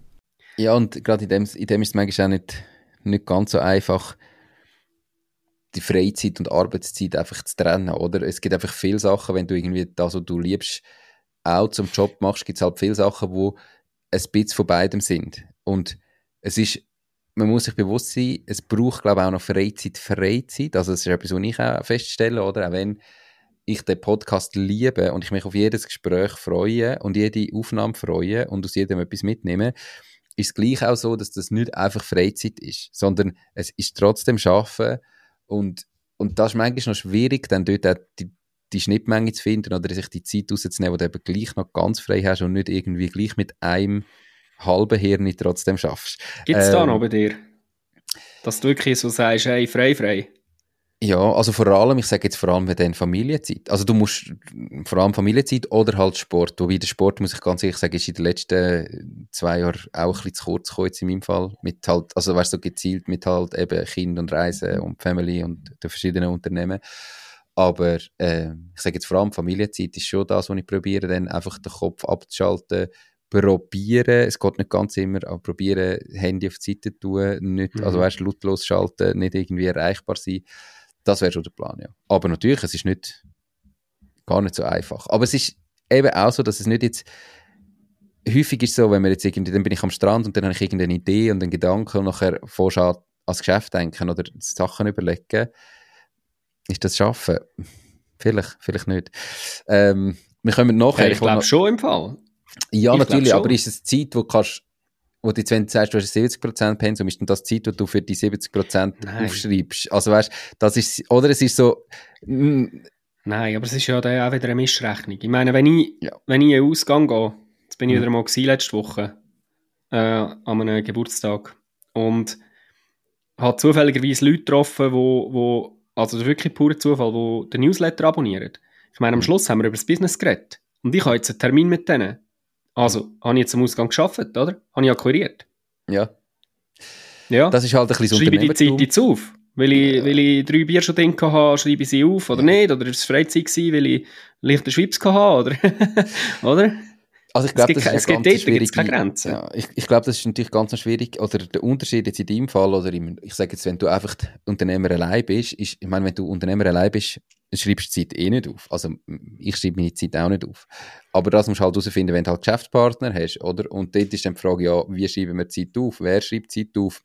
Ja, und gerade in dem, in dem ist es manchmal auch nicht, nicht ganz so einfach, die Freizeit und Arbeitszeit einfach zu trennen, oder? Es gibt einfach viele Sachen, wenn du irgendwie das, was du liebst, auch zum Job machst, gibt es halt viele Sachen, wo ein bisschen von beidem sind. Und es ist, man muss sich bewusst sein, es braucht, glaube ich, auch noch Freizeit, Freizeit. Also, das ist etwas, was ich auch feststelle, oder? Auch wenn ich den Podcast liebe und ich mich auf jedes Gespräch freue und jede Aufnahme freue und aus jedem etwas mitnehme, ist es gleich auch so, dass das nicht einfach Freizeit ist, sondern es ist trotzdem Schaffen und, und das ist manchmal noch schwierig, dann dort auch die, die Schnittmenge zu finden oder sich die Zeit rauszunehmen, wo du eben gleich noch ganz frei hast und nicht irgendwie gleich mit einem halben Hirn trotzdem schaffst. Gibt es ähm, da noch bei dir? Dass du wirklich so sagst, hey, frei, frei? Ja, also vor allem, ich sage jetzt vor allem dann Familienzeit. Also du musst vor allem Familienzeit oder halt Sport. Wobei der Sport, muss ich ganz ehrlich sagen, ist in den letzten zwei Jahren auch ein bisschen zu kurz gekommen, jetzt in meinem Fall. Mit halt, also weißt du, so gezielt mit halt eben Kind und Reisen und Family und den verschiedenen Unternehmen. Aber äh, ich sage jetzt vor allem Familienzeit ist schon das, was ich probiere, dann einfach den Kopf abzuschalten, probieren, es geht nicht ganz immer, aber probieren, Handy auf die Seite tun, nicht, also mhm. also weißt, lautlos schalten, nicht irgendwie erreichbar sein das wäre schon der Plan, ja. Aber natürlich, es ist nicht gar nicht so einfach. Aber es ist eben auch so, dass es nicht jetzt häufig ist so, wenn man jetzt irgendwie, dann bin ich am Strand und dann habe ich irgendeine Idee und einen Gedanken und nachher vorschau ans Geschäft denken oder Sachen überlegen. Ist das Schaffen? Vielleicht, vielleicht nicht. Ähm, wir kommen nachher. Ja, ich glaube schon im Fall. Ja, ich natürlich, aber ist es Zeit, wo du kannst wo du jetzt, wenn du sagst, du hast 70% Pensum, ist dann das Zeit, wo du für die 70% Nein. aufschreibst. Also weißt das ist, oder es ist so. Mm, Nein, aber es ist ja dann auch wieder eine Mischrechnung. Ich meine, wenn ich, ja. wenn ich in den Ausgang gehe, jetzt bin ich mhm. wieder mal gewesen, letzte Woche, äh, an einem Geburtstag, und habe zufälligerweise Leute getroffen, wo, wo also wirklich purer Zufall, die den Newsletter abonnieren. Ich meine, am mhm. Schluss haben wir über das Business geredet. Und ich habe jetzt einen Termin mit denen. Also, habe ich jetzt am Ausgang geschafft, oder? Habe ich akquiriert? Ja. Ja. Das ist halt ein bisschen Schreibe die Zeit jetzt auf? Weil ich, ja. weil ich drei Bier schon drin hatte, schreibe ich sie auf oder ja. nicht? Oder ist es Freizeit gewesen, weil ich leichter Schwips hatte? Oder? oder? Also ich glaube, das ist es gibt dort keine Grenzen. Ja, ich, ich glaube, das ist natürlich ganz schwierig. Oder der Unterschied jetzt in deinem Fall, oder im, ich sage jetzt, wenn du einfach Unternehmer allein bist, ist, ich meine, wenn du Unternehmer allein bist, schreibst die Zeit eh nicht auf. Also ich schreibe meine Zeit auch nicht auf. Aber das musst du halt herausfinden, wenn du halt Geschäftspartner hast, oder? Und dort ist dann die Frage, ja, wie schreiben wir Zeit auf? Wer schreibt Zeit auf?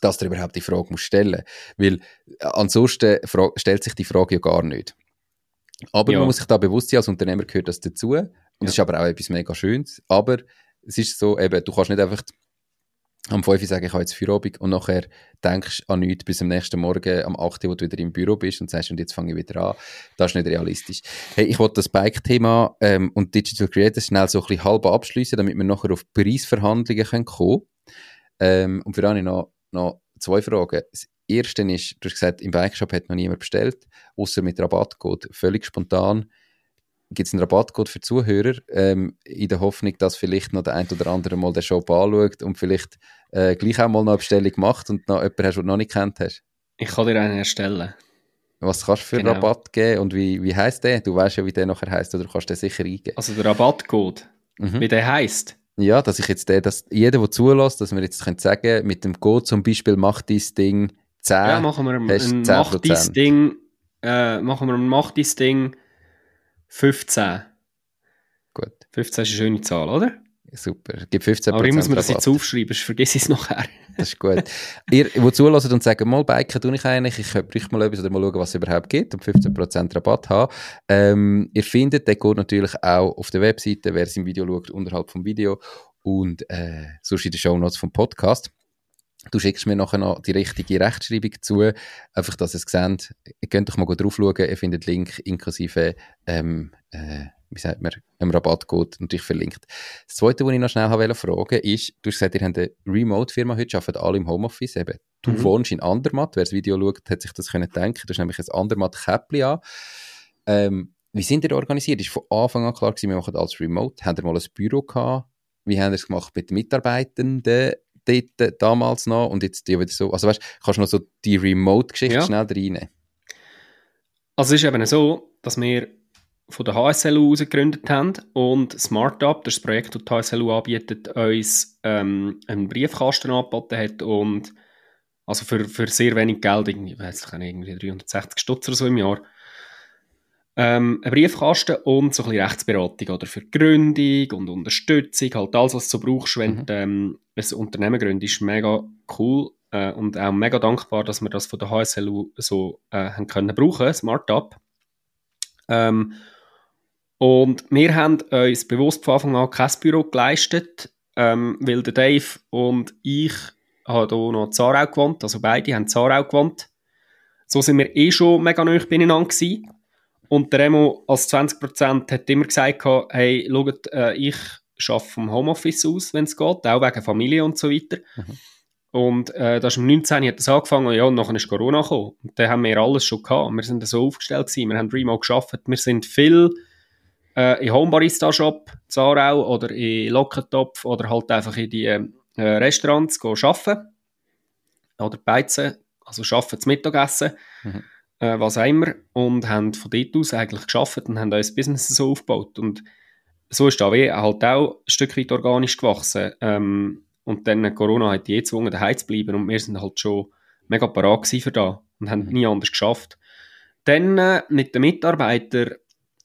Dass du überhaupt die Frage musst stellen. Weil äh, ansonsten stellt sich die Frage ja gar nicht. Aber ja. man muss sich da bewusst sein, als Unternehmer gehört das dazu. Und ja. das ist aber auch etwas mega Schönes. Aber es ist so, eben, du kannst nicht einfach am 5 Uhr sagen, ich habe jetzt Feierabend und nachher denkst an nichts bis am nächsten Morgen, am 8 Uhr, wo du wieder im Büro bist und sagst, und jetzt fange ich wieder an. Das ist nicht realistisch. Hey, ich wollte das Bike-Thema ähm, und Digital Creators schnell so ein bisschen halb abschließen, damit wir nachher auf Preisverhandlungen kommen können. Ähm, und für ich noch, noch zwei Fragen. Das erste ist, du hast gesagt, im Bike-Shop hat noch niemand bestellt, außer mit Rabattcode, völlig spontan gibt es einen Rabattcode für Zuhörer, ähm, in der Hoffnung, dass vielleicht noch der ein oder andere mal den Shop anschaut und vielleicht äh, gleich auch mal noch eine Bestellung macht und noch jemanden hast, den du noch nicht kennt hast. Ich kann dir einen erstellen. Was kannst du für genau. Rabatt geben und wie, wie heisst der? Du weißt ja, wie der nachher heisst oder du kannst den sicher eingeben. Also der Rabattcode, mhm. wie der heisst? Ja, dass ich jetzt den, dass jeder, der zulässt, dass wir jetzt können sagen, mit dem Code zum Beispiel macht dein Ding 10. Ja, machen wir ein, ein Macht dein Ding, äh, machen wir ein Macht dein Ding 15. Gut. 15 ist eine schöne Zahl, oder? Super. Gibt 15 Aber ich muss mir das jetzt aufschreiben, sonst vergesse ich es nachher. das ist gut. Ihr, die zulassen und sagen, mal, Biken tue ich eigentlich, ich bräuchte mal etwas oder mal schauen, was es überhaupt gibt und 15% Rabatt haben. Ähm, ihr findet den Code natürlich auch auf der Webseite, wer es im Video schaut, unterhalb vom Video und äh, sonst in den Show Notes vom Podcast. Du schickst mir nachher noch die richtige Rechtschreibung zu, einfach, dass ihr es seht. Ihr könnt doch mal drauf schauen, ihr findet den Link inklusive ähm, äh, wie sagt man, einem Rabattcode natürlich verlinkt. Das Zweite, was ich noch schnell fragen wollte, ist, du hast gesagt, ihr habt eine Remote-Firma, heute arbeiten alle im Homeoffice eben. Du mhm. wohnst in Andermatt, wer das Video schaut, hat sich das können denken, du hast nämlich ein Andermatt-Käppli an. Ähm, wie sind ihr organisiert? Ist von Anfang an klar gewesen, wir machen alles remote? Habt ihr mal ein Büro gehabt? Wie haben ihr es gemacht mit den Mitarbeitenden dort, damals noch und jetzt die wieder so? Also weißt, kannst du noch so die Remote-Geschichte ja. schnell reinnehmen? Also es ist eben so, dass wir von der HSLU aus gegründet haben und SmartUp, das Projekt, das die HSLU anbietet, uns ähm, einen Briefkasten angeboten hat und also für, für sehr wenig Geld, irgendwie, weiß ich irgendwie 360 Stutz oder so im Jahr, ähm, einen Briefkasten und so ein bisschen Rechtsberatung oder für Gründung und Unterstützung, halt alles, was du brauchst, wenn mhm. du ähm, ein Unternehmen gründest, ist mega cool äh, und auch mega dankbar, dass wir das von der HSLU so äh, haben können brauchen, SmartUp. Ähm, und wir haben uns bewusst von Anfang an kein Büro geleistet, ähm, weil der Dave und ich haben hier noch Zarau gewohnt, also beide haben Zarau gewohnt. So sind wir eh schon mega nah beieinander gewesen. Und der Remo als 20% hat immer gesagt, hey, schaut, äh, ich arbeite vom Homeoffice aus, wenn es geht, auch wegen Familie und so weiter. Mhm. Und äh, das ist im 19. hat das angefangen, ja, und nachher ist Corona gekommen. Und dann haben wir alles schon gehabt. Wir sind so aufgestellt gewesen, wir haben remote geschafft. Wir sind viel äh, in Homebarista Shop, Zarau oder in Lockentopf oder halt einfach in die äh, Restaurants arbeiten. Oder beizen, also arbeiten zum Mittagessen, mhm. Äh, was auch immer. Und haben von dort aus eigentlich geschafft und haben unser Business so aufgebaut. Und so ist wie halt auch ein Stück weit organisch gewachsen. Ähm, und dann Corona hat die gezwungen, daheim zu bleiben und wir sind halt schon mega parat für da und haben mhm. nie anders geschafft. Dann äh, mit den Mitarbeitern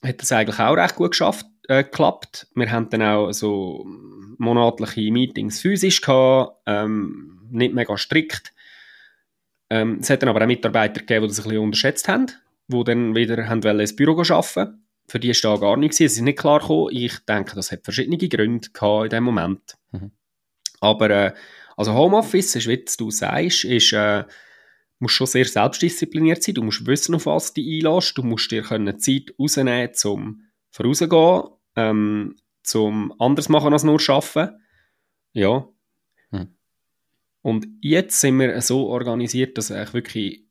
hat das eigentlich auch recht gut geschafft, äh, geklappt. Wir haben dann auch so monatliche Meetings physisch gehabt, ähm, nicht mega strikt. Ähm, es hat dann aber auch Mitarbeiter gegeben, die das ein bisschen unterschätzt haben, die dann wieder haben ins Büro arbeiten Für die ist da gar nichts. Es ist nicht klar gekommen. Ich denke, das hat verschiedene Gründe gehabt in dem Moment. Mhm. Aber äh, also Homeoffice, ist, wie du sagst, ist äh, musst schon sehr selbstdiszipliniert sein. Du musst wissen, auf was du dich einlässt. Du musst dir können Zeit rausnehmen, um vorauszugehen, ähm, zum anders machen als nur arbeiten. Ja. Und jetzt sind wir so organisiert, dass eigentlich wirklich,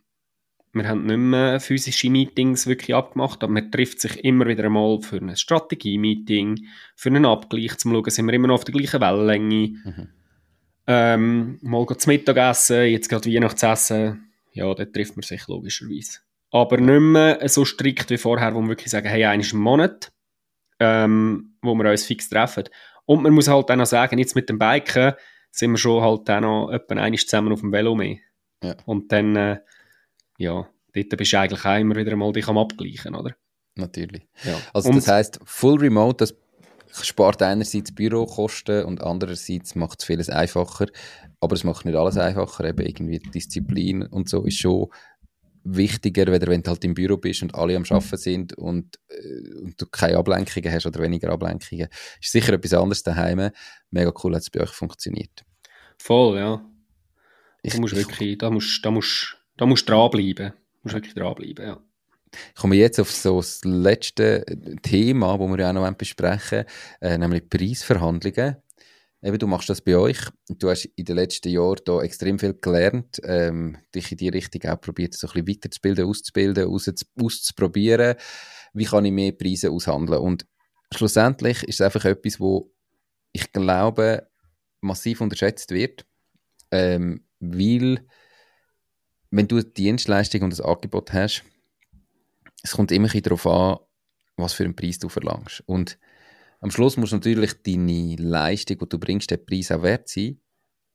wir haben nicht mehr physische Meetings wirklich abgemacht, aber man trifft sich immer wieder einmal für ein Strategie-Meeting, für einen Abgleich, zum schauen, sind wir immer noch auf der gleichen Wellenlänge. Mhm. Ähm, mal zum Mittagessen, jetzt gerade Weihnachtsessen ja, dort trifft man sich logischerweise. Aber nicht mehr so strikt wie vorher, wo wir wirklich sagen, hey, eines im Monat, ähm, wo wir uns fix treffen. Und man muss halt auch noch sagen, jetzt mit dem Biken sind wir schon halt auch noch etwa einig zusammen auf dem Velo mehr. Ja. Und dann, äh, ja, dort bist du eigentlich auch immer wieder mal dich am Abgleichen, oder? Natürlich. Ja. Also und das heisst, Full Remote, das spart einerseits Bürokosten und andererseits macht es vieles einfacher. Aber es macht nicht alles einfacher. Eben irgendwie Disziplin und so ist schon wichtiger, wenn du halt im Büro bist und alle am Arbeiten sind und, äh, und du keine Ablenkungen hast oder weniger Ablenkungen. Ist sicher etwas anderes daheim. Mega cool, hat es bei euch funktioniert. Voll, ja. Ich, musst wirklich, da musst, da musst, da musst dranbleiben. Musst wirklich dranbleiben, ja. Ich komme jetzt auf so das letzte Thema, das wir ja auch noch besprechen äh, nämlich Preisverhandlungen. Eben, du machst das bei euch. Du hast in den letzten Jahren da extrem viel gelernt, ähm, dich in die Richtung auch probiert, so ein bisschen weiterzubilden, auszubilden, aus, auszuprobieren. Wie kann ich mehr Preise aushandeln? Und schlussendlich ist es einfach etwas, wo ich glaube, massiv unterschätzt wird, ähm, weil wenn du eine Dienstleistung und ein Angebot hast, es kommt immer darauf an, was für einen Preis du verlangst. Und am Schluss muss natürlich deine Leistung, die du bringst, den Preis auch wert sein.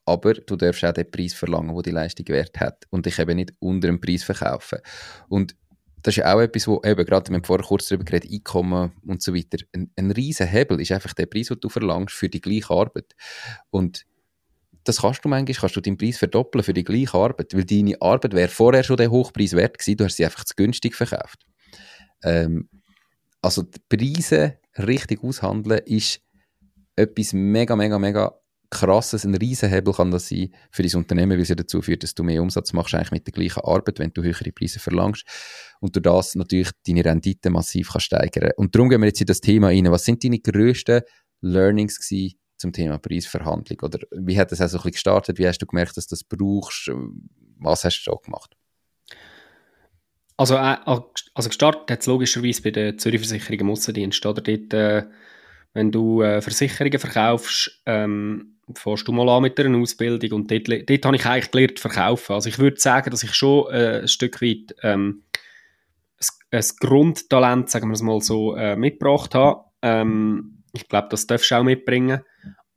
Aber du darfst auch den Preis verlangen, wo die Leistung wert hat. Und dich eben nicht unter dem Preis verkaufen. Und das ist ja auch etwas, wo eben, gerade, wir haben vorher kurz darüber geredet, Einkommen und so weiter. Ein, ein riesen Hebel ist einfach der Preis, den du verlangst für die gleiche Arbeit. Und das kannst du manchmal, kannst du deinen Preis verdoppeln für die gleiche Arbeit, weil deine Arbeit wäre vorher schon der Hochpreis wert gewesen, du hast sie einfach zu günstig verkauft. Ähm, also die Preise richtig aushandeln ist etwas mega, mega, mega krasses, ein Riesenhebel kann das sein für dein Unternehmen, weil es ja dazu führt, dass du mehr Umsatz machst eigentlich mit der gleichen Arbeit, wenn du höhere Preise verlangst und durch das natürlich deine Rendite massiv kann steigern. Und darum gehen wir jetzt in das Thema rein. Was sind deine grössten Learnings gewesen zum Thema Preisverhandlung? Oder wie hat das auch so ein bisschen gestartet? Wie hast du gemerkt, dass du das brauchst? Was hast du da gemacht? Also, äh, also gestartet hat es logischerweise bei der Zürich Versicherung im Aussendienst. Oder? Dort, äh, wenn du äh, Versicherungen verkaufst, ähm, fährst du mal an mit einer Ausbildung und dort, dort habe ich eigentlich gelernt verkaufen. Also ich würde sagen, dass ich schon äh, ein Stück weit ähm, ein, Grundtalent, sagen wir es mal so, äh, mitgebracht habe. Ähm, ich glaube, das darfst du auch mitbringen.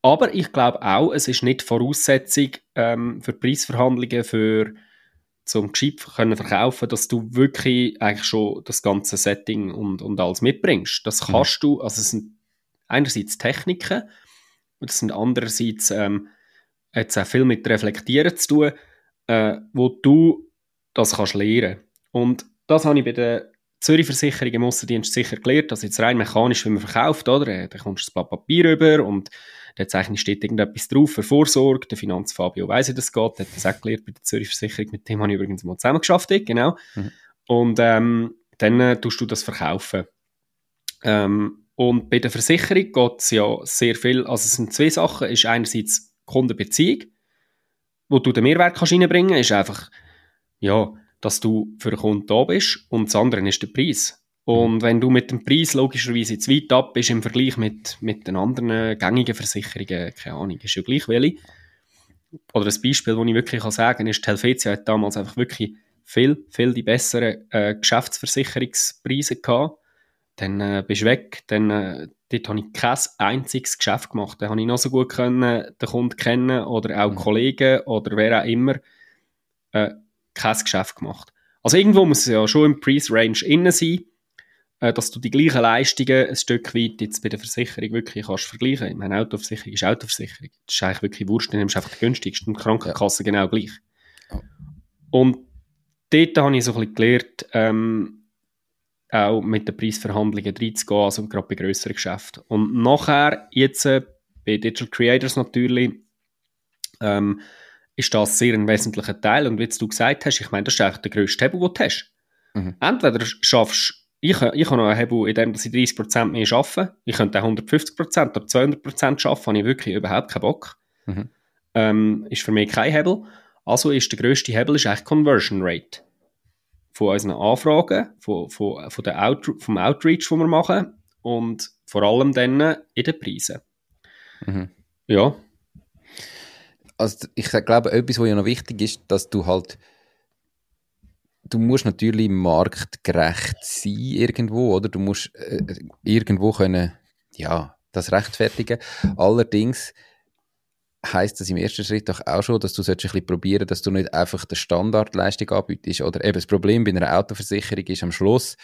Aber ich glaube auch, es ist nicht Voraussetzung ähm, für Preisverhandlungen, für zum gescheit können verkaufen, dass du wirklich eigentlich schon das ganze Setting und, und alles mitbringst. Das mhm. kannst mhm. du, also es sind einerseits Techniken und das sind andererseits ähm, jetzt auch viel mit Reflektieren zu tun, äh, wo du das kannst lernen. Und das habe ich bei der Zürich Versicherung im Aussendienst sicher gelernt, dass jetzt rein mechanisch, wie man verkauft, oder? Äh, da kommst du ein paar Papier rüber und da steht irgendetwas drauf für Vorsorge. Der Finanzfabio weiss, wie das geht. Der hat das auch gelernt bei der Zürich Versicherung. Mit dem habe ich übrigens mal zusammen geschafft, genau. Mhm. Und ähm, dann äh, tust du das verkaufen. Ähm, und bei der Versicherung geht es ja sehr viel, also es sind zwei Sachen. Ist einerseits Kundenbeziehung, wo du den Mehrwert kannst reinbringen kannst, ist einfach, ja, dass du für den Kunden da bist. Und das andere ist der Preis. Und wenn du mit dem Preis logischerweise zu weit ab bist im Vergleich mit, mit den anderen gängigen Versicherungen, keine Ahnung, ist ja gleich welche. Oder ein Beispiel, das ich wirklich kann sagen kann, ist, die Helvetia hat damals einfach wirklich viel, viel die besseren äh, Geschäftsversicherungspreise gehabt. Dann äh, bist du weg, dann äh, dort habe ich kein einziges Geschäft gemacht. Dann habe ich noch so gut können, den Kunden kennen oder auch mhm. Kollegen oder wer auch immer äh, kein Geschäft gemacht. Also irgendwo muss es ja schon im Price-Range innen sein, äh, dass du die gleichen Leistungen ein Stück weit jetzt bei der Versicherung wirklich kannst vergleichen. Ich meine, Autoversicherung ist Autoversicherung. Das ist eigentlich wirklich wurscht, du nimmst einfach die günstigste und die Krankenkasse ja. genau gleich. Und dort habe ich so ein bisschen gelernt, ähm, auch mit den Preisverhandlungen reinzugehen, also gerade bei grösseren Geschäften. Und nachher, jetzt äh, bei Digital Creators natürlich, ähm, ist das sehr ein wesentlicher Teil. Und wie du gesagt hast, ich meine, das ist eigentlich der grösste Hebel, den du hast. Mhm. Entweder schaffst ich, ich habe noch einen Hebel, in dem dass ich 30% mehr arbeite. Ich könnte auch 150% oder 200% arbeiten, habe ich wirklich überhaupt keinen Bock. Mhm. Ähm, ist für mich kein Hebel. Also ist der grösste Hebel ist eigentlich Conversion Rate. Von unseren Anfragen, von, von, von der Out, vom Outreach, den wir machen und vor allem dann in den Preisen. Mhm. Ja. Also ich glaube, etwas, was ja noch wichtig ist, dass du halt du musst natürlich marktgerecht sein irgendwo, oder? Du musst äh, irgendwo können, ja, das rechtfertigen. Allerdings heißt das im ersten Schritt doch auch schon, dass du ein bisschen probieren, dass du nicht einfach die Standardleistung anbietest. Oder eben das Problem bei einer Autoversicherung ist am Schluss,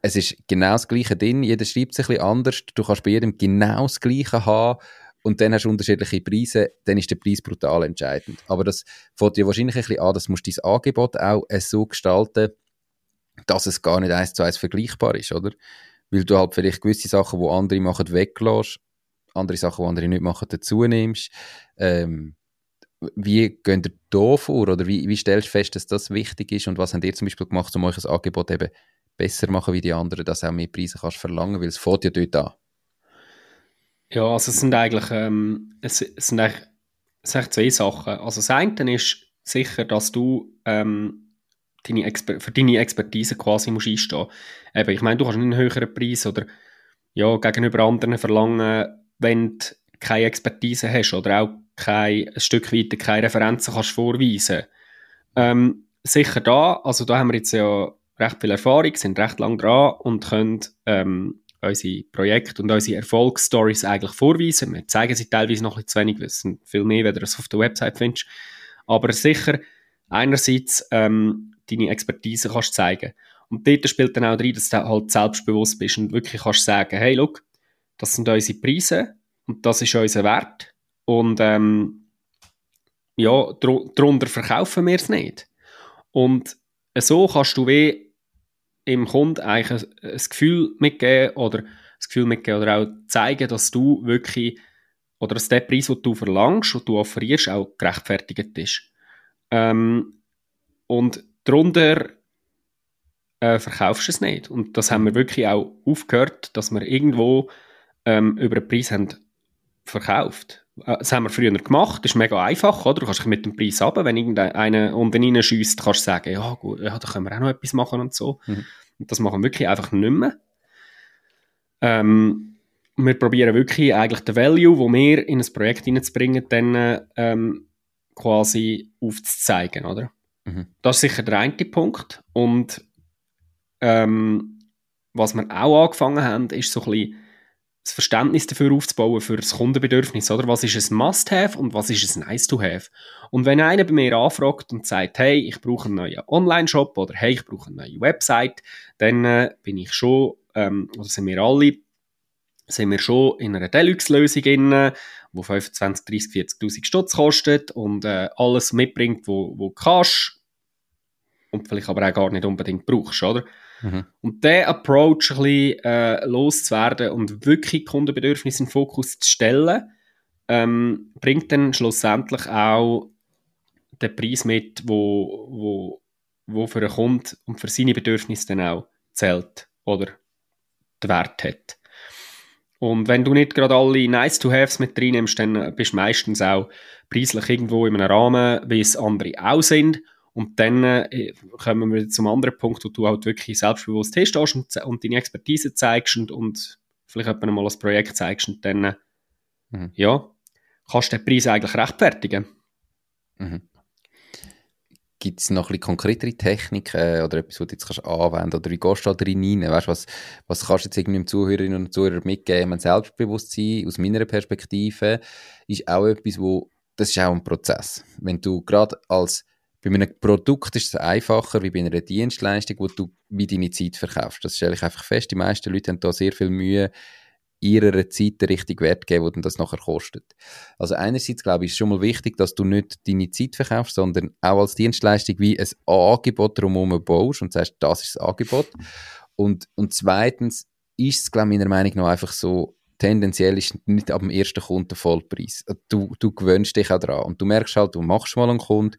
es ist genau das Gleiche drin, jeder schreibt es ein bisschen anders, du kannst bei jedem genau das Gleiche haben und dann hast du unterschiedliche Preise, dann ist der Preis brutal entscheidend. Aber das fängt dir wahrscheinlich ein bisschen an, dass musst dein Angebot auch so gestalten, dass es gar nicht eins zu eins vergleichbar ist, oder? Weil du halt vielleicht gewisse Sachen, die andere machen, weglässt, andere Sachen, die andere nicht machen, dazu nimmst. Ähm, wie geht ihr da vor oder wie, wie stellst du fest, dass das wichtig ist und was habt ihr zum Beispiel gemacht, um euch das Angebot eben besser machen wie die anderen, dass du auch mehr Preise kannst verlangen, weil es fängt ja dort an. Ja, also es sind eigentlich, ähm, es, es, sind eigentlich, es sind zwei Sachen. Also das eine ist sicher, dass du ähm, deine für deine Expertise quasi musst einstehen musst. Ich meine, du kannst nicht einen höheren Preis oder ja, gegenüber anderen verlangen, wenn du keine Expertise hast oder auch kein, ein Stück weiter keine Referenzen kannst vorweisen. Ähm, sicher da, also da haben wir jetzt ja recht viel Erfahrung, sind recht lang dran und können ähm, unsere Projekte und unsere Erfolgsstories eigentlich vorweisen. Wir zeigen sie teilweise noch ein zu wenig, es sind viel mehr, wenn du es auf der Website findest. Aber sicher, einerseits ähm, deine Expertise kannst zeigen. Und dort spielt dann auch rein, dass du halt selbstbewusst bist und wirklich kannst sagen, hey, look, das sind unsere Preise und das ist unser Wert. Und ähm, ja, darunter verkaufen wir es nicht. Und so kannst du wie im Kunden eigentlich ein, ein Gefühl mitgeben oder das Gefühl mitgeben oder auch zeigen, dass du wirklich oder dass der Preis, den du verlangst und du offerierst, auch gerechtfertigt ist. Ähm, und darunter äh, verkaufst du es nicht. Und das haben wir wirklich auch aufgehört, dass wir irgendwo ähm, über einen Preis haben verkauft. Äh, das haben wir früher gemacht, das ist mega einfach, oder? Du kannst dich mit dem Preis ab, wenn irgendeiner unten reinschießt, kannst du sagen, ja gut, ja, da können wir auch noch etwas machen und so. Mhm. Und das machen wir wirklich einfach nicht mehr. Ähm, wir probieren wirklich eigentlich den Value, wo wir in ein Projekt hineinzubringen, dann ähm, quasi aufzuzeigen, oder? Mhm. Das ist sicher der eine Punkt. Und ähm, was wir auch angefangen haben, ist so ein bisschen das Verständnis dafür aufzubauen, für das Kundenbedürfnis, oder? Was ist ein Must-Have und was ist ein Nice-to-Have? Und wenn einer bei mir anfragt und sagt, hey, ich brauche einen neuen Online-Shop oder hey, ich brauche eine neue Website, dann äh, bin ich schon, ähm, oder sind wir alle, sind wir schon in einer Deluxe-Lösung drin, die 25, 30, 40'000 Stutz kostet und äh, alles mitbringt, wo, wo du kannst und vielleicht aber auch gar nicht unbedingt brauchst, oder? Mhm. Und diesen Approach ein bisschen äh, loszuwerden und wirklich Kundenbedürfnisse in den Fokus zu stellen, ähm, bringt dann schlussendlich auch den Preis mit, wo, wo, wo für einen Kunden und für seine Bedürfnisse dann auch zählt oder den Wert hat. Und wenn du nicht gerade alle Nice-to-Haves mit reinnimmst, dann bist du meistens auch preislich irgendwo in einem Rahmen, wie es andere auch sind. Und dann äh, kommen wir zum anderen Punkt, wo du halt wirklich selbstbewusst hinstehst und, und deine Expertise zeigst und, und vielleicht mal ein Projekt zeigst und dann, mhm. ja, kannst du den Preis eigentlich rechtfertigen. Mhm. Gibt es noch ein bisschen konkretere Techniken äh, oder etwas, was du jetzt kannst anwenden? Oder wie gehst du da drin rein? Weißt, was, was kannst du jetzt irgendwie dem Zuhörerinnen und Zuhörer mitgeben? Mein Selbstbewusstsein aus meiner Perspektive ist auch etwas, wo, das ist auch ein Prozess. Wenn du gerade als bei einem Produkt ist es einfacher wie bei einer Dienstleistung, wo du wie deine Zeit verkaufst. Das stelle ich einfach fest. Die meisten Leute haben da sehr viel Mühe, ihrer Zeit den richtigen Wert geben, den das nachher kostet. Also einerseits glaube ich, ist schon mal wichtig, dass du nicht deine Zeit verkaufst, sondern auch als Dienstleistung wie ein Angebot drumherum baust und sagst, das ist das Angebot. Und, und zweitens ist es, glaube ich, meiner Meinung nach einfach so, tendenziell ist nicht ab dem ersten Kunden Vollpreis. Du, du gewöhnst dich auch daran und du merkst halt, du machst mal einen Kunden,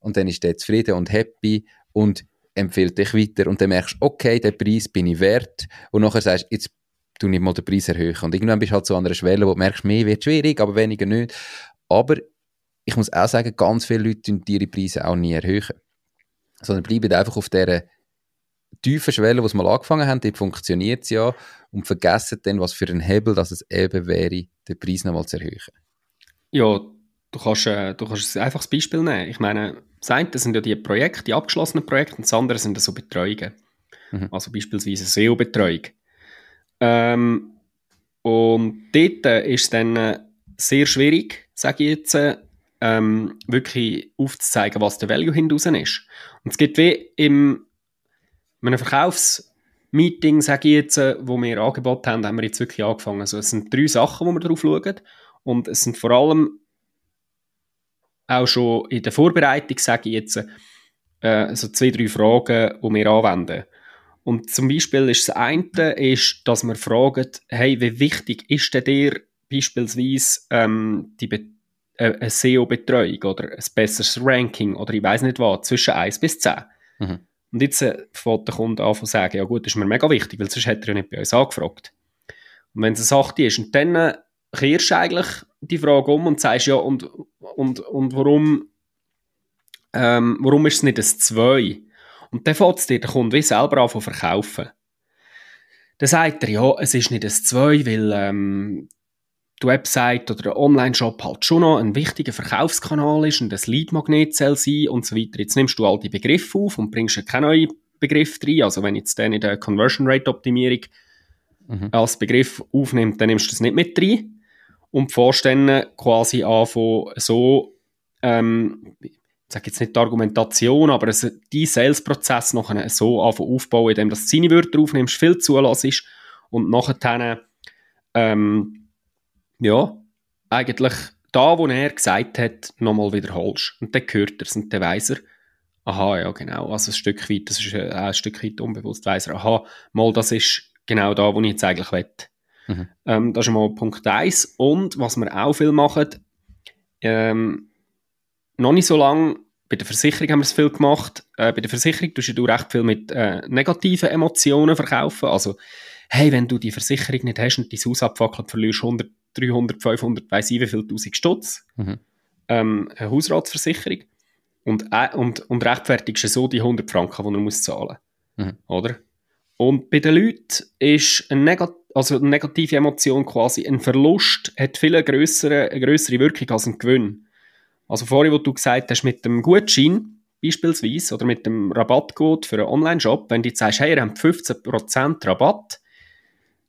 und dann ist der zufrieden und happy und empfiehlt dich weiter und dann merkst du, okay, den Preis bin ich wert und nachher sagst du, jetzt tu nicht mal den Preis erhöhen und irgendwann bist du halt so an einer Schwelle, wo du merkst, mehr wird schwierig, aber weniger nicht. Aber ich muss auch sagen, ganz viele Leute tun ihre Preise auch nie erhöhen, sondern bleiben einfach auf dieser tiefen Schwelle, wo sie mal angefangen haben, dort funktioniert es ja und vergessen dann, was für ein Hebel dass es eben wäre, den Preis nochmal zu erhöhen. Ja, du kannst, äh, du kannst ein einfaches Beispiel nehmen. Ich meine, das eine sind ja die Projekte, die abgeschlossenen Projekte, und das andere sind so Betreuungen. Mhm. Also beispielsweise SEO-Betreuung. Ähm, und dort äh, ist es dann äh, sehr schwierig, sage ich jetzt, äh, ähm, wirklich aufzuzeigen, was der Value hinten ist. Und es gibt wie im in einem Verkaufsmeeting, sage ich jetzt, wo wir Angebot haben, haben wir jetzt wirklich angefangen. Also es sind drei Sachen, wo wir drauf schauen. Und es sind vor allem auch schon in der Vorbereitung, sage ich jetzt, äh, so zwei, drei Fragen, die wir anwenden. Und zum Beispiel ist das eine, ist, dass wir fragen, hey, wie wichtig ist denn dir beispielsweise ähm, die Be äh, eine SEO-Betreuung oder ein besseres Ranking oder ich weiß nicht was, zwischen 1 bis 10. Mhm. Und jetzt äh, fängt der Kunde an zu sagen, ja gut, das ist mir mega wichtig, weil sonst hätte er ja nicht bei uns angefragt. Und wenn es eine 8 ist und dann äh, kehrst du eigentlich die Frage um und sagst, ja, und, und, und warum, ähm, warum ist es nicht ein 2? Und dann fängt es dir der Kunde wie selber an zu verkaufen. Dann sagt er, ja, es ist nicht ein 2, weil ähm, die Website oder der Online-Shop halt schon noch ein wichtiger Verkaufskanal ist und ein Lead-Magnet soll sein und so weiter. Jetzt nimmst du all die Begriffe auf und bringst ja keinen neuen Begriff rein. Also wenn jetzt der in der Conversion Rate Optimierung mhm. als Begriff aufnimmt, dann nimmst du das nicht mit rein und fährst dann quasi anfangen, so, ähm, ich sage jetzt nicht die Argumentation, aber also die Sales-Prozess nachher so anfangen aufbauen, indem du seine Wörter aufnimmst, viel zulässt und nachher ähm, ja, eigentlich da, wo er gesagt hat, nochmal wiederholst. Und dann hört er es und dann weiss er, aha, ja genau, also ein Stück weit, das ist äh, ein Stück weit unbewusst, weiss er, aha, mal, das ist genau da, wo ich jetzt eigentlich will. Mhm. Ähm, das ist mal Punkt 1. Und was wir auch viel machen, ähm, noch nicht so lange, bei der Versicherung haben wir es viel gemacht. Äh, bei der Versicherung tust du recht viel mit äh, negativen Emotionen verkaufen. Also, hey, wenn du die Versicherung nicht hast und dein Haus abfackelt, verlierst du 100, 300, 500, weiss ich wie viel tausend Stutz. Mhm. Ähm, eine Hausratsversicherung. Und, äh, und, und rechtfertigst so die 100 Franken, die er muss zahlen muss. Mhm. Oder? Und bei den Leuten ist eine, Negat also eine negative Emotion quasi ein Verlust, hat viel eine grössere, eine grössere Wirkung als ein Gewinn. Also vorhin, wo du gesagt hast, mit dem Gutschein beispielsweise oder mit dem Rabattcode für einen Online-Shop, wenn du sagst, hey, ihr habt 15% Rabatt,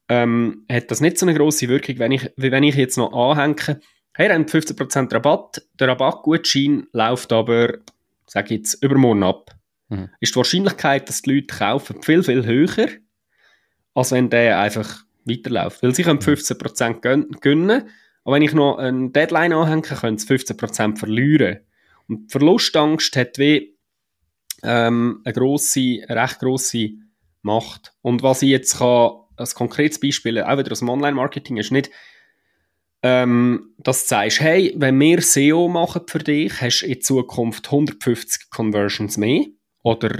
ähm, hat das nicht so eine grosse Wirkung, wenn ich, wie wenn ich jetzt noch anhänge, hey, ihr habt 15% Rabatt, der Rabattgutschein läuft aber, sage ich jetzt, übermorgen ab. Mhm. Ist die Wahrscheinlichkeit, dass die Leute kaufen, viel, viel höher, als wenn der einfach weiterläuft. Weil sie können 15% gön gönnen, aber wenn ich noch eine Deadline anhänge, können sie 15% verlieren. Und die Verlustangst hat wie ähm, eine grosse, recht grosse Macht. Und was ich jetzt kann, als konkretes Beispiel, auch wieder aus dem Online-Marketing, ist nicht, ähm, dass du sagst, hey, wenn wir SEO machen für dich, hast du in Zukunft 150 Conversions mehr oder,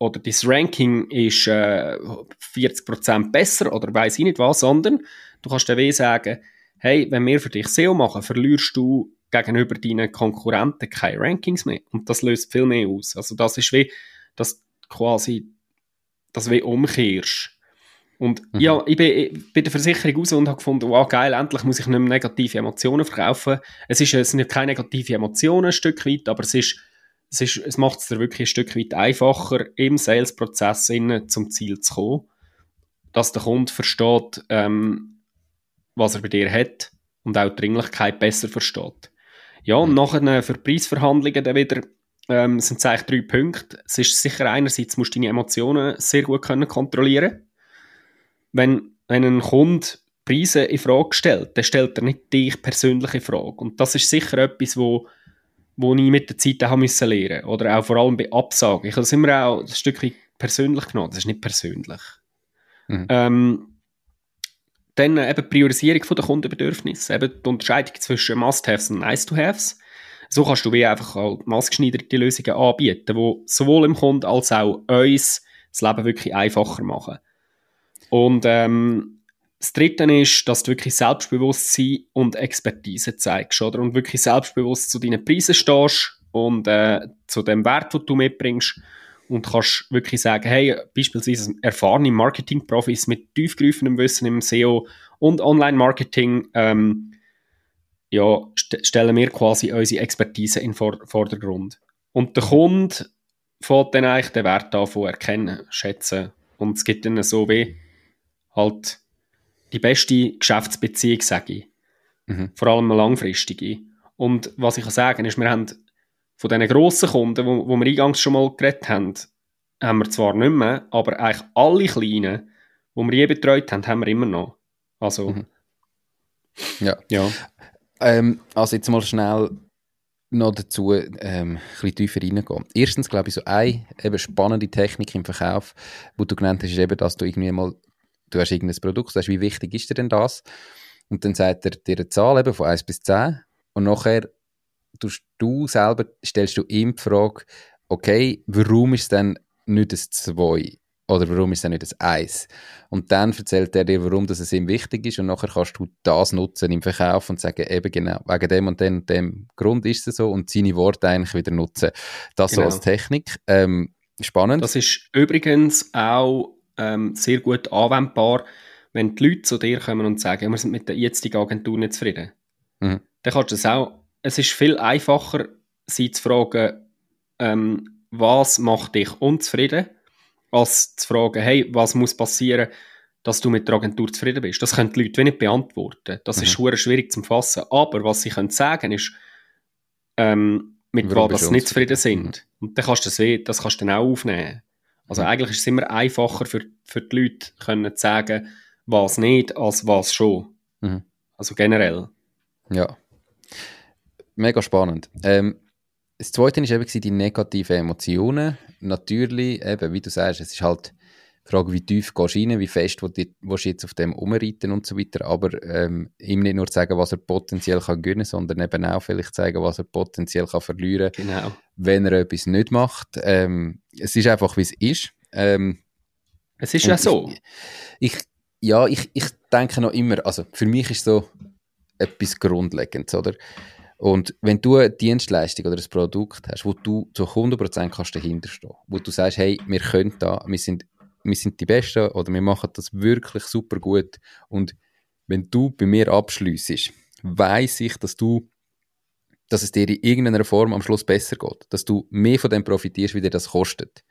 oder dein Ranking ist äh, 40% besser oder weiß ich nicht was, sondern du kannst dann sagen, hey, wenn wir für dich SEO machen, verlierst du gegenüber deinen Konkurrenten keine Rankings mehr. Und das löst viel mehr aus. Also das ist wie, dass quasi das wie umkehrst. Und mhm. ja, ich bin bei der Versicherung raus und habe gefunden, wow, geil, endlich muss ich nicht mehr negative Emotionen verkaufen. Es, ist, es sind keine negative Emotionen ein Stück weit, aber es ist es, ist, es macht es dir wirklich ein Stück weit einfacher, im Sales-Prozess zum Ziel zu kommen, dass der Kunde versteht, ähm, was er bei dir hat und auch die Dringlichkeit besser versteht. Ja, und nachher für Preisverhandlungen dann wieder ähm, sind es eigentlich drei Punkte. Es ist sicher einerseits, musst du deine Emotionen sehr gut können kontrollieren wenn, wenn ein Kunde Preise in Frage stellt, dann stellt er nicht dich persönlich in Frage. Und das ist sicher etwas, wo wo ich mit der Zeit auch müssen lernen Oder auch vor allem bei Absagen. Ich habe es immer auch ein Stückchen persönlich genommen. Das ist nicht persönlich. Mhm. Ähm, dann eben Priorisierung der Kundenbedürfnisse. Eben die Unterscheidung zwischen Must-Haves und Nice-to-Haves. So kannst du wie einfach auch maßgeschneiderte Lösungen anbieten, die sowohl im Kunden als auch uns das Leben wirklich einfacher machen. Und ähm, das Dritte ist, dass du wirklich Selbstbewusstsein und Expertise zeigst, oder? Und wirklich selbstbewusst zu deinen Preisen stehst und äh, zu dem Wert, den du mitbringst und kannst wirklich sagen, hey, beispielsweise erfahrene Marketing-Profis mit tiefgreifendem Wissen im SEO und Online-Marketing, ähm, ja, st stellen wir quasi unsere Expertise in den Vordergrund. Und der Kunde fängt dann eigentlich den Wert an von erkennen, schätzen und es gibt dann so wie halt die beste Geschäftsbeziehung, sage ich. Mhm. Vor allem eine langfristige. Und was ich kann sagen ist, wir haben von diesen grossen Kunden, wo, wo wir eingangs schon mal geredet haben, haben wir zwar nicht mehr, aber eigentlich alle kleinen, die wir je betreut haben, haben wir immer noch. Also, mhm. ja. ja. Ähm, also jetzt mal schnell noch dazu ähm, ein bisschen tiefer reingehen. Erstens glaube ich, so eine eben spannende Technik im Verkauf, die du genannt hast, ist eben, dass du irgendwie mal du hast irgendein Produkt, sagst, wie wichtig ist dir denn das? Und dann sagt er dir eine Zahl eben von 1 bis 10 und nachher tust du selber, stellst du ihm die Frage, okay, warum ist es denn nicht ein 2? Oder warum ist es denn nicht ein 1? Und dann erzählt er dir, warum das es ihm wichtig ist und nachher kannst du das nutzen im Verkauf und sagen, eben genau, wegen dem und dem, dem Grund ist es so und seine Worte eigentlich wieder nutzen. Das genau. so als Technik. Ähm, spannend. Das ist übrigens auch ähm, sehr gut anwendbar, wenn die Leute zu dir kommen und sagen, wir sind mit der jetzigen Agentur nicht zufrieden. Mhm. Dann kannst du es auch, es ist viel einfacher, sie zu fragen, ähm, was macht dich unzufrieden, als zu fragen, hey, was muss passieren, dass du mit der Agentur zufrieden bist. Das können die Leute nicht beantworten. Das mhm. ist schwierig zu fassen. Aber was sie können sagen ist, ähm, mit was sie nicht zufrieden sind. Mhm. Und dann kannst du das, das kannst du dann auch aufnehmen. Also eigentlich ist es immer einfacher für, für die Leute können zu sagen, was nicht, als was schon. Mhm. Also generell. Ja. Mega spannend. Ähm, das Zweite war eben die negativen Emotionen. Natürlich, eben, wie du sagst, es ist halt Frage, wie tief gehst du rein, wie fest willst du jetzt auf dem umreiten und so weiter, aber ähm, ihm nicht nur sagen, was er potenziell kann gewinnen, sondern eben auch vielleicht sagen, was er potenziell kann verlieren, Genau. wenn er etwas nicht macht. Ähm, es ist einfach, wie es ist. Ähm, Es ist ja so. Ich, ich, ja, ich, ich denke noch immer, also für mich ist so etwas Grundlegendes, oder? Und wenn du eine Dienstleistung oder ein Produkt hast, wo du zu 100% kannst dahinter stehen, wo du sagst, hey, wir können da, wir sind, wir sind die Besten oder wir machen das wirklich super gut und wenn du bei mir abschliessest, weiß ich, dass du dass es dir in irgendeiner Form am Schluss besser geht, dass du mehr von dem profitierst, wie dir das kostet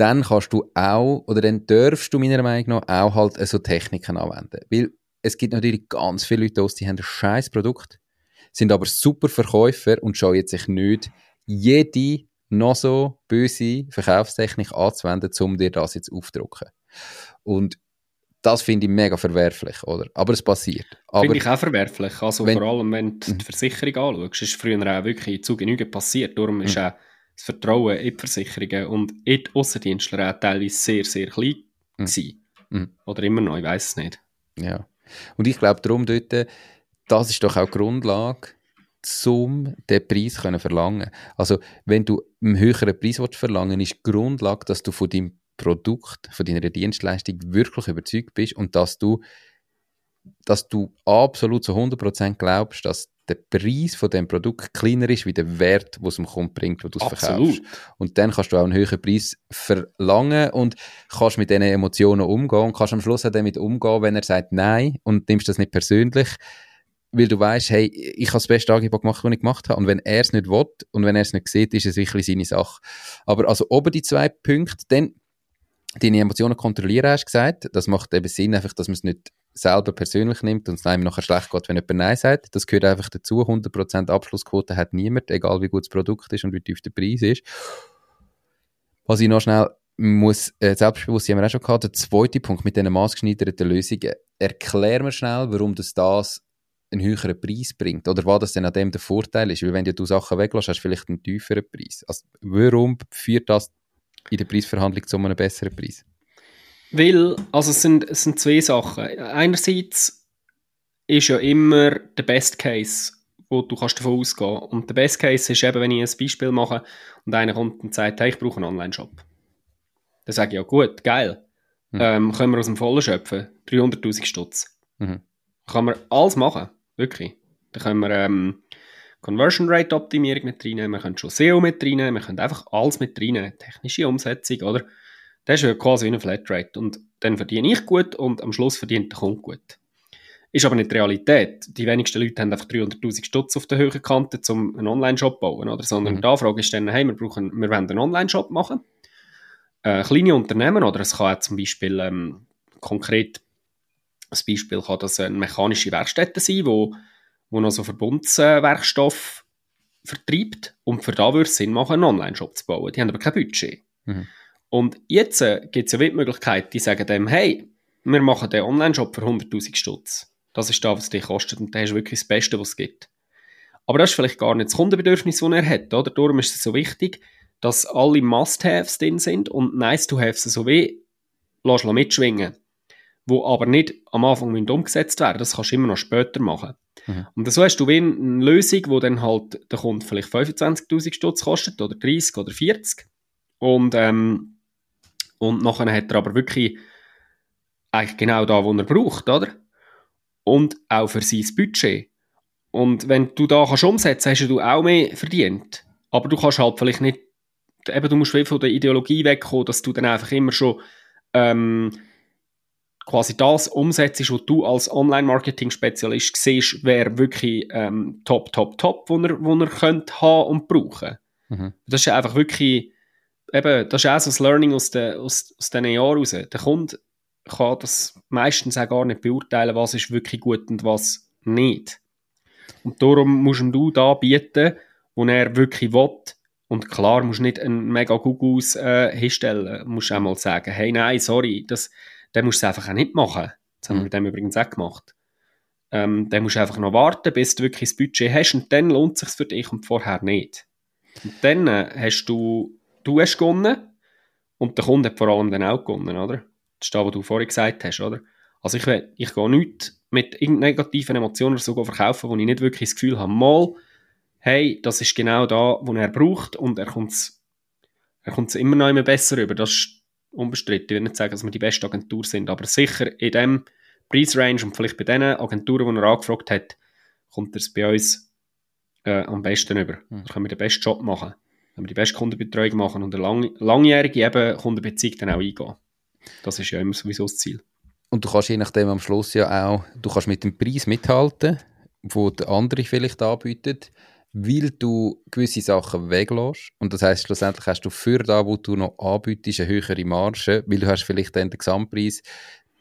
dann kannst du auch, oder dann darfst du meiner Meinung nach auch halt so Techniken anwenden. Weil es gibt natürlich ganz viele Leute, die haben ein scheiß Produkt, sind aber super Verkäufer und scheuen sich nicht, jede noch so böse Verkaufstechnik anzuwenden, um dir das jetzt aufzudrucken. Und das finde ich mega verwerflich, oder? Aber es passiert. Finde ich auch verwerflich. Also Wenn- vor allem, wenn du Mhm. die Versicherung anschaust, ist früher auch wirklich zu Genüge passiert. Darum ist Mhm. auch das Vertrauen in die Versicherungen und in die Aussendienstler auch teilweise sehr, sehr klein Mhm. gewesen. Oder immer noch, ich weiß es nicht. Ja. Und ich glaube darum dort, das ist doch auch die Grundlage, um den Preis zu verlangen. Also, wenn du einen höheren Preis verlangen ist die Grundlage, dass du von deinem Produkt, von deiner Dienstleistung wirklich überzeugt bist und dass du, dass du absolut zu 100% glaubst, dass der Preis von dem Produkt kleiner ist, wie der Wert, den es dem Kunden bringt, wo du es verkaufst. Und dann kannst du auch einen höheren Preis verlangen und kannst mit diesen Emotionen umgehen und kannst am Schluss auch damit umgehen, wenn er sagt Nein und nimmst das nicht persönlich, weil du weißt, hey, ich habe das beste Angebot gemacht, das ich gemacht habe. Und wenn er es nicht will und wenn er es nicht sieht, ist es wirklich seine Sache. Aber also oben die zwei Punkte, dann deine Emotionen kontrollieren, hast du gesagt. Das macht eben Sinn, einfach, dass man es nicht selber persönlich nimmt und es einem nachher schlecht geht, wenn jemand Nein sagt. Das gehört einfach dazu. 100% Abschlussquote hat niemand, egal wie gut das Produkt ist und wie tief der Preis ist. Was ich noch schnell muss, äh, Selbstbewusstsein haben wir auch schon gehabt. Der zweite Punkt mit diesen maßgeschneiderten Lösungen. Erklär mir schnell, warum das das einen höheren Preis bringt. Oder was das denn an dem der Vorteil ist. Weil wenn du Sachen weglässt, hast du vielleicht einen tieferen Preis. Also, warum führt das in der Preisverhandlung zu einem besseren Preis? Weil, also es sind, es sind zwei Sachen. Einerseits ist ja immer der Best Case, wo du kannst davon ausgehen Und der Best Case ist eben, wenn ich ein Beispiel mache und einer kommt und sagt, hey, ich brauche einen Online-Shop. Dann sage ich, ja gut, geil. Mhm. Ähm, können wir aus dem Vollen schöpfen? 300'000 Stutz. Mhm. Kann man alles machen, wirklich. Da können wir ähm, Conversion Rate Optimierung mit reinnehmen, wir können schon SEO mit reinnehmen, wir können einfach alles mit reinnehmen. Technische Umsetzung, oder? Das ist ja quasi wie eine Flatrate. Und dann verdiene ich gut und am Schluss verdient der Kunde gut. Ist aber nicht die Realität. Die wenigsten Leute haben einfach 300'000 Stutz auf der höheren Kante, um einen Online-Shop zu bauen, oder? Sondern Mhm. die Anfrage ist dann, hey, wir, brauchen, wir wollen einen Online-Shop machen. Äh, kleine Unternehmen, oder es kann auch zum Beispiel ähm, konkret als Beispiel kann das eine mechanische Werkstätte sein, wo, wo noch so Verbundswerkstoff vertreibt und für da würde es Sinn machen, einen Online-Shop zu bauen. Die haben aber kein Budget. Mhm. Und jetzt äh, gibt es ja die Möglichkeit, die sagen dem, hey, wir machen den Online-Shop für 100'000 Stutz. Das ist das, was dich kostet und das ist wirklich das Beste, was es gibt. Aber das ist vielleicht gar nicht das Kundenbedürfnis, das er hat, oder? Darum ist es so wichtig, dass alle Must-Haves drin sind und Nice-to-Haves so wie du mitschwingen wo aber nicht am Anfang umgesetzt werden Das kannst du immer noch später machen. Mhm. Und so hast du eine Lösung, wo dann halt der Kunde vielleicht 25'000 Stutz kostet oder 30 oder 40. Und, ähm, und nachher hat er aber wirklich eigentlich genau da, wo er braucht, oder? Und auch für sein Budget. Und wenn du da kannst umsetzen hast du auch mehr verdient. Aber du kannst halt vielleicht nicht, eben du musst viel von der Ideologie wegkommen, dass du dann einfach immer schon ähm, quasi das umsetzt, was du als Online-Marketing-Spezialist siehst, wer wirklich ähm, top, top, top, wo er, wo er könnte haben und brauchen. Mhm. Das ist einfach wirklich, eben, das ist auch so das Learning aus, den, aus, aus diesen Jahren raus. Der Kunde kann das meistens auch gar nicht beurteilen, was ist wirklich gut und was nicht. Und darum musst du da bieten, wo er wirklich will. Und klar, musst du nicht einen mega Gugus äh, hinstellen. Du musst auch mal sagen, hey, nein, sorry, das, den musst du einfach auch nicht machen. Das haben wir Mhm. mit dem übrigens auch gemacht. Ähm, dann musst du einfach noch warten, bis du wirklich das Budget hast und dann lohnt es sich für dich und vorher nicht. Und dann äh, hast du, du hast gewonnen Und der Kunde hat vor allem dann auch gewonnen, oder? Das ist das, was du vorhin gesagt hast, oder? Also ich, ich gehe nicht mit negativen Emotionen so verkaufen, wo ich nicht wirklich das Gefühl habe, mal, hey, das ist genau da, wo er braucht und er kommt es er kommt's immer noch immer besser rüber. Das ist unbestritten. Ich will nicht sagen, dass wir die beste Agentur sind, aber sicher in dem Preisrange und vielleicht bei den Agenturen, die er angefragt hat, kommt er es bei uns äh, am besten rüber. Mhm. Da können wir den besten Job machen. Wenn wir die beste Kundenbetreuung machen und eine lang langjährige eben Kundenbeziehung dann auch eingehen. Das ist ja immer sowieso das Ziel. Und du kannst je nachdem am Schluss ja auch, du kannst mit dem Preis mithalten, wo der andere vielleicht anbietet, weil du gewisse Sachen weglässt. Und das heißt schlussendlich hast du für da, wo du noch anbietest, eine höhere Marge, weil du hast vielleicht dann den Gesamtpreis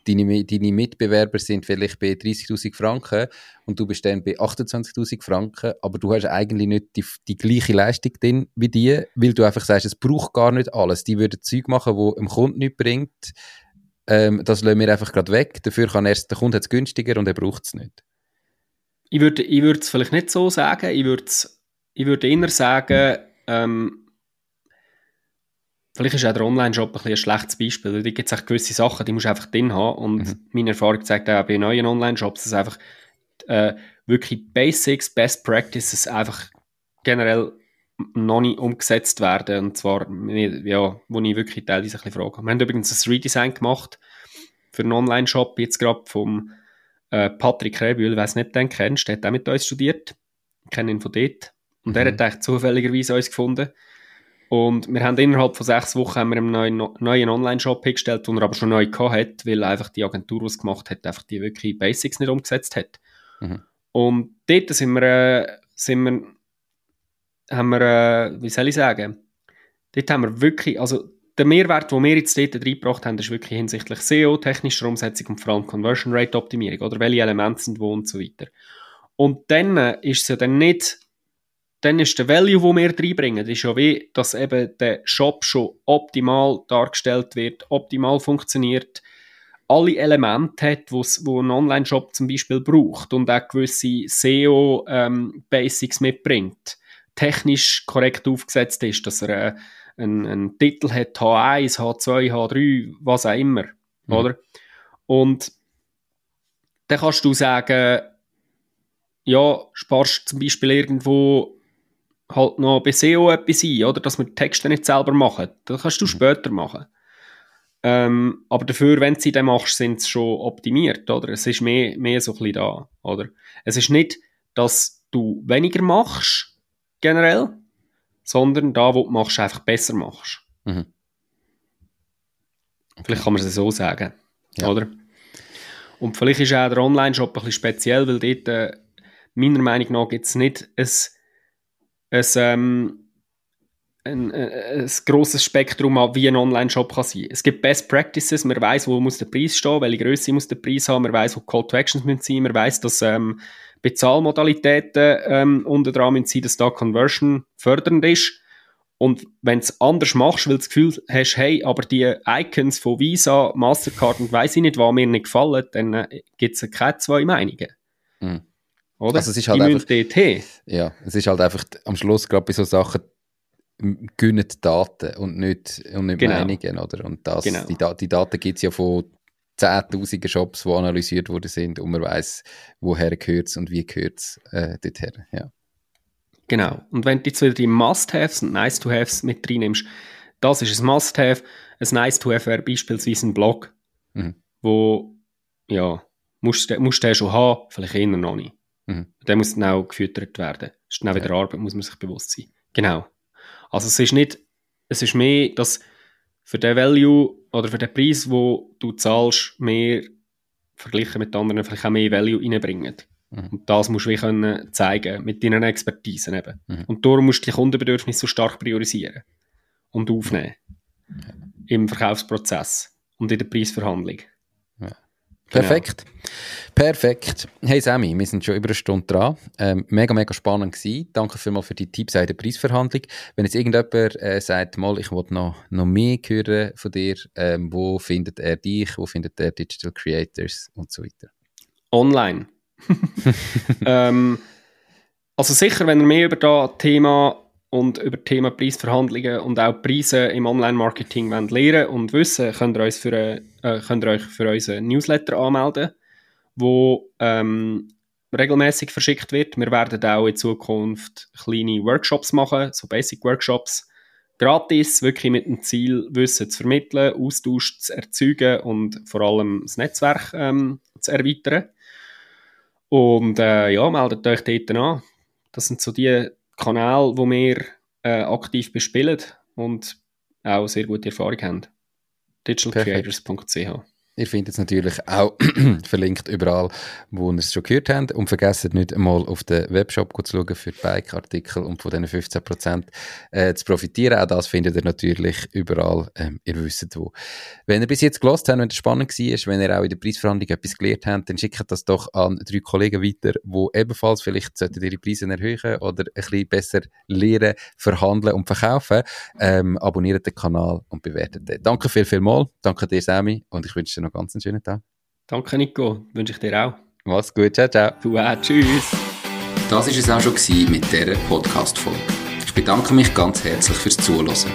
deine, deine Mitbewerber sind vielleicht bei 30.000 Franken und du bist dann bei 28.000 Franken, aber du hast eigentlich nicht die, die gleiche Leistung drin wie die, weil du einfach sagst, es braucht gar nicht alles. Die würden Zeug machen, wo dem Kunden nichts bringt. Ähm, das lassen wir einfach gerade weg. Dafür kann erst der Kunde es günstiger und er braucht es nicht. Ich würde ich es vielleicht nicht so sagen. Ich würde ich würde eher sagen, ähm, Vielleicht ist auch der Online-Shop ein, ein schlechtes Beispiel. Da gibt es gewisse Sachen, die musst du einfach drin haben. Und mhm. meine Erfahrung zeigt auch bei neuen Online-Shops, dass einfach äh, wirklich Basics, Best Practices einfach generell noch nicht umgesetzt werden. Und zwar, ja, wo ich wirklich teilweise ein bisschen frage. Wir haben übrigens ein Redesign gemacht für einen Online-Shop, jetzt gerade vom äh, Patrick Rebühl, wer es nicht den kennst, der hat auch mit uns studiert. Ich kenne ihn von dort. Und mhm. er hat eigentlich zufälligerweise uns gefunden. Und wir haben innerhalb von sechs Wochen haben wir einen neuen, neuen Online-Shop hingestellt, den er aber schon neu gehabt hat, weil einfach die Agentur, die es gemacht hat, einfach die wirklich Basics nicht umgesetzt hat. Mhm. Und dort sind wir, äh, sind wir, haben wir, äh, wie soll ich sagen, dort haben wir wirklich, also der Mehrwert, den wir jetzt dort reingebracht haben, ist wirklich hinsichtlich SEO, technischer Umsetzung und vor allem Conversion Rate Optimierung, oder welche Elemente sind wo und so weiter. Und dann äh, ist es ja dann nicht dann ist der Value, den wir reinbringen, ist ja wie, dass eben der Shop schon optimal dargestellt wird, optimal funktioniert, alle Elemente hat, wo ein Online-Shop zum Beispiel braucht und auch gewisse SEO-Basics ähm, mitbringt, technisch korrekt aufgesetzt ist, dass er äh, einen, einen, Titel hat, H1, H2, H3, was auch immer, mhm. oder? Und dann kannst du sagen, ja, sparst zum Beispiel irgendwo halt noch bei SEO etwas ein, oder? Dass wir die Texte nicht selber machen. Das kannst du mhm. später machen. Ähm, aber dafür, wenn du sie dann machst, sind sie schon optimiert, oder? Es ist mehr, mehr so ein bisschen da, oder? Es ist nicht, dass du weniger machst, generell, sondern da, wo du machst, einfach besser machst. Mhm. Vielleicht kann man es so sagen, ja. oder? Und vielleicht ist auch der Online-Shop ein bisschen speziell, weil dort, äh, meiner Meinung nach, gibt es nicht ein ein, ähm, ein, ein, ein grosses Spektrum an, wie ein Online-Shop kann sein. Es gibt Best Practices, man weiß, wo muss der Preis stehen, welche Größe muss der Preis haben, man weiß, wo Call to Actions müssen sein, man weiß, dass ähm, Bezahlmodalitäten ähm, unter dran müssen sein, dass da Conversion fördernd ist. Und wenn du es anders machst, weil du das Gefühl hast, hey, aber die Icons von Visa, Mastercard und weiss ich nicht, was mir nicht gefallen, dann äh, gibt es keine zwei Meinungen. Mhm. Oder? Also es ist halt einfach, DT. Ja, es ist halt einfach am Schluss gerade bei so Sachen gönnen Daten und nicht, und nicht genau. Meinungen, oder? Und das, genau. die, die Daten gibt es ja von zehntausenden Shops, die analysiert worden sind und man weiß, woher gehört es und wie gehört es äh, dorthin, ja. Genau. Und wenn du jetzt wieder die Must-Haves und Nice-to-Haves mit reinnimmst, das ist ein Must-Have. Ein Nice-to-Have wäre beispielsweise ein Blog, mhm. wo, ja, musst du musst den schon haben, vielleicht eher noch nicht. Mhm. Der muss dann auch gefüttert werden. Das ist dann auch wieder Arbeit, muss man sich bewusst sein. Genau. Also es ist nicht, es ist mehr, dass für den Value oder für den Preis, wo du zahlst, mehr verglichen mit anderen vielleicht auch mehr Value reinbringen. Mhm. Und das musst du wie können zeigen, mit deinen Expertisen eben. Mhm. Und darum musst du die Kundenbedürfnisse so stark priorisieren und aufnehmen. Mhm. Im Verkaufsprozess und in der Preisverhandlung. Perfekt. Genau. Perfekt. Hey Sammy, wir sind schon über eine Stunde dran. Ähm, mega, mega spannend gewesen. Danke vielmals für die Tipps in der Preisverhandlung. Wenn jetzt irgendjemand äh, sagt, mal, ich will noch, noch mehr hören von dir, ähm, wo findet er dich, wo findet er Digital Creators und so weiter? Online. ähm, also sicher, wenn ihr mehr über das Thema und über Thema Preisverhandlungen und auch Preise im Online-Marketing lernen und wissen, könnt ihr, für, äh, könnt ihr euch für unseren Newsletter anmelden, wo ähm, regelmäßig verschickt wird. Wir werden auch in Zukunft kleine Workshops machen, so Basic Workshops, gratis, wirklich mit dem Ziel, Wissen zu vermitteln, Austausch zu erzeugen und vor allem das Netzwerk ähm, zu erweitern. Und äh, ja, meldet euch dort an. Das sind so die Kanäle, wo wir äh, aktiv bespielen und auch sehr gute Erfahrung haben. digitalcreators.ch Ihr findet es natürlich auch verlinkt überall, wo ihr es schon gehört habt. Und vergesst nicht einmal auf den Webshop zu schauen für die Bike-Artikel und von diesen 15% äh, zu profitieren. Auch das findet ihr natürlich überall. Ähm, ihr wisst wo. Wenn ihr bis jetzt gelost habt und es spannend war, wenn ihr auch in der Preisverhandlung etwas gelernt habt, dann schickt das doch an drei Kollegen weiter, die ebenfalls vielleicht sollten ihre Preise erhöhen oder ein bisschen besser lernen, verhandeln und verkaufen. Ähm, abonniert den Kanal und bewertet den. Danke viel, viel mal. Danke dir, Sammy. Und ich wünsche noch ganz einen schönen Tag. Danke, Nico. Wünsche ich dir auch. Mach's gut. Ciao, ciao. Du auch. Tschüss. Das war es auch schon mit dieser Podcast-Folge. Ich bedanke mich ganz herzlich fürs Zuhören.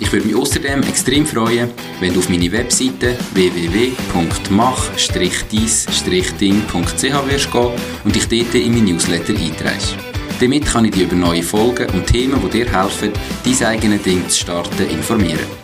Ich würde mich außerdem extrem freuen, wenn du auf meine Webseite www.mach-dies-ding.ch wirst gehen und dich dort in mein Newsletter einträgst. Damit kann ich dich über neue Folgen und Themen, die dir helfen, dein eigenes Ding zu starten, informieren.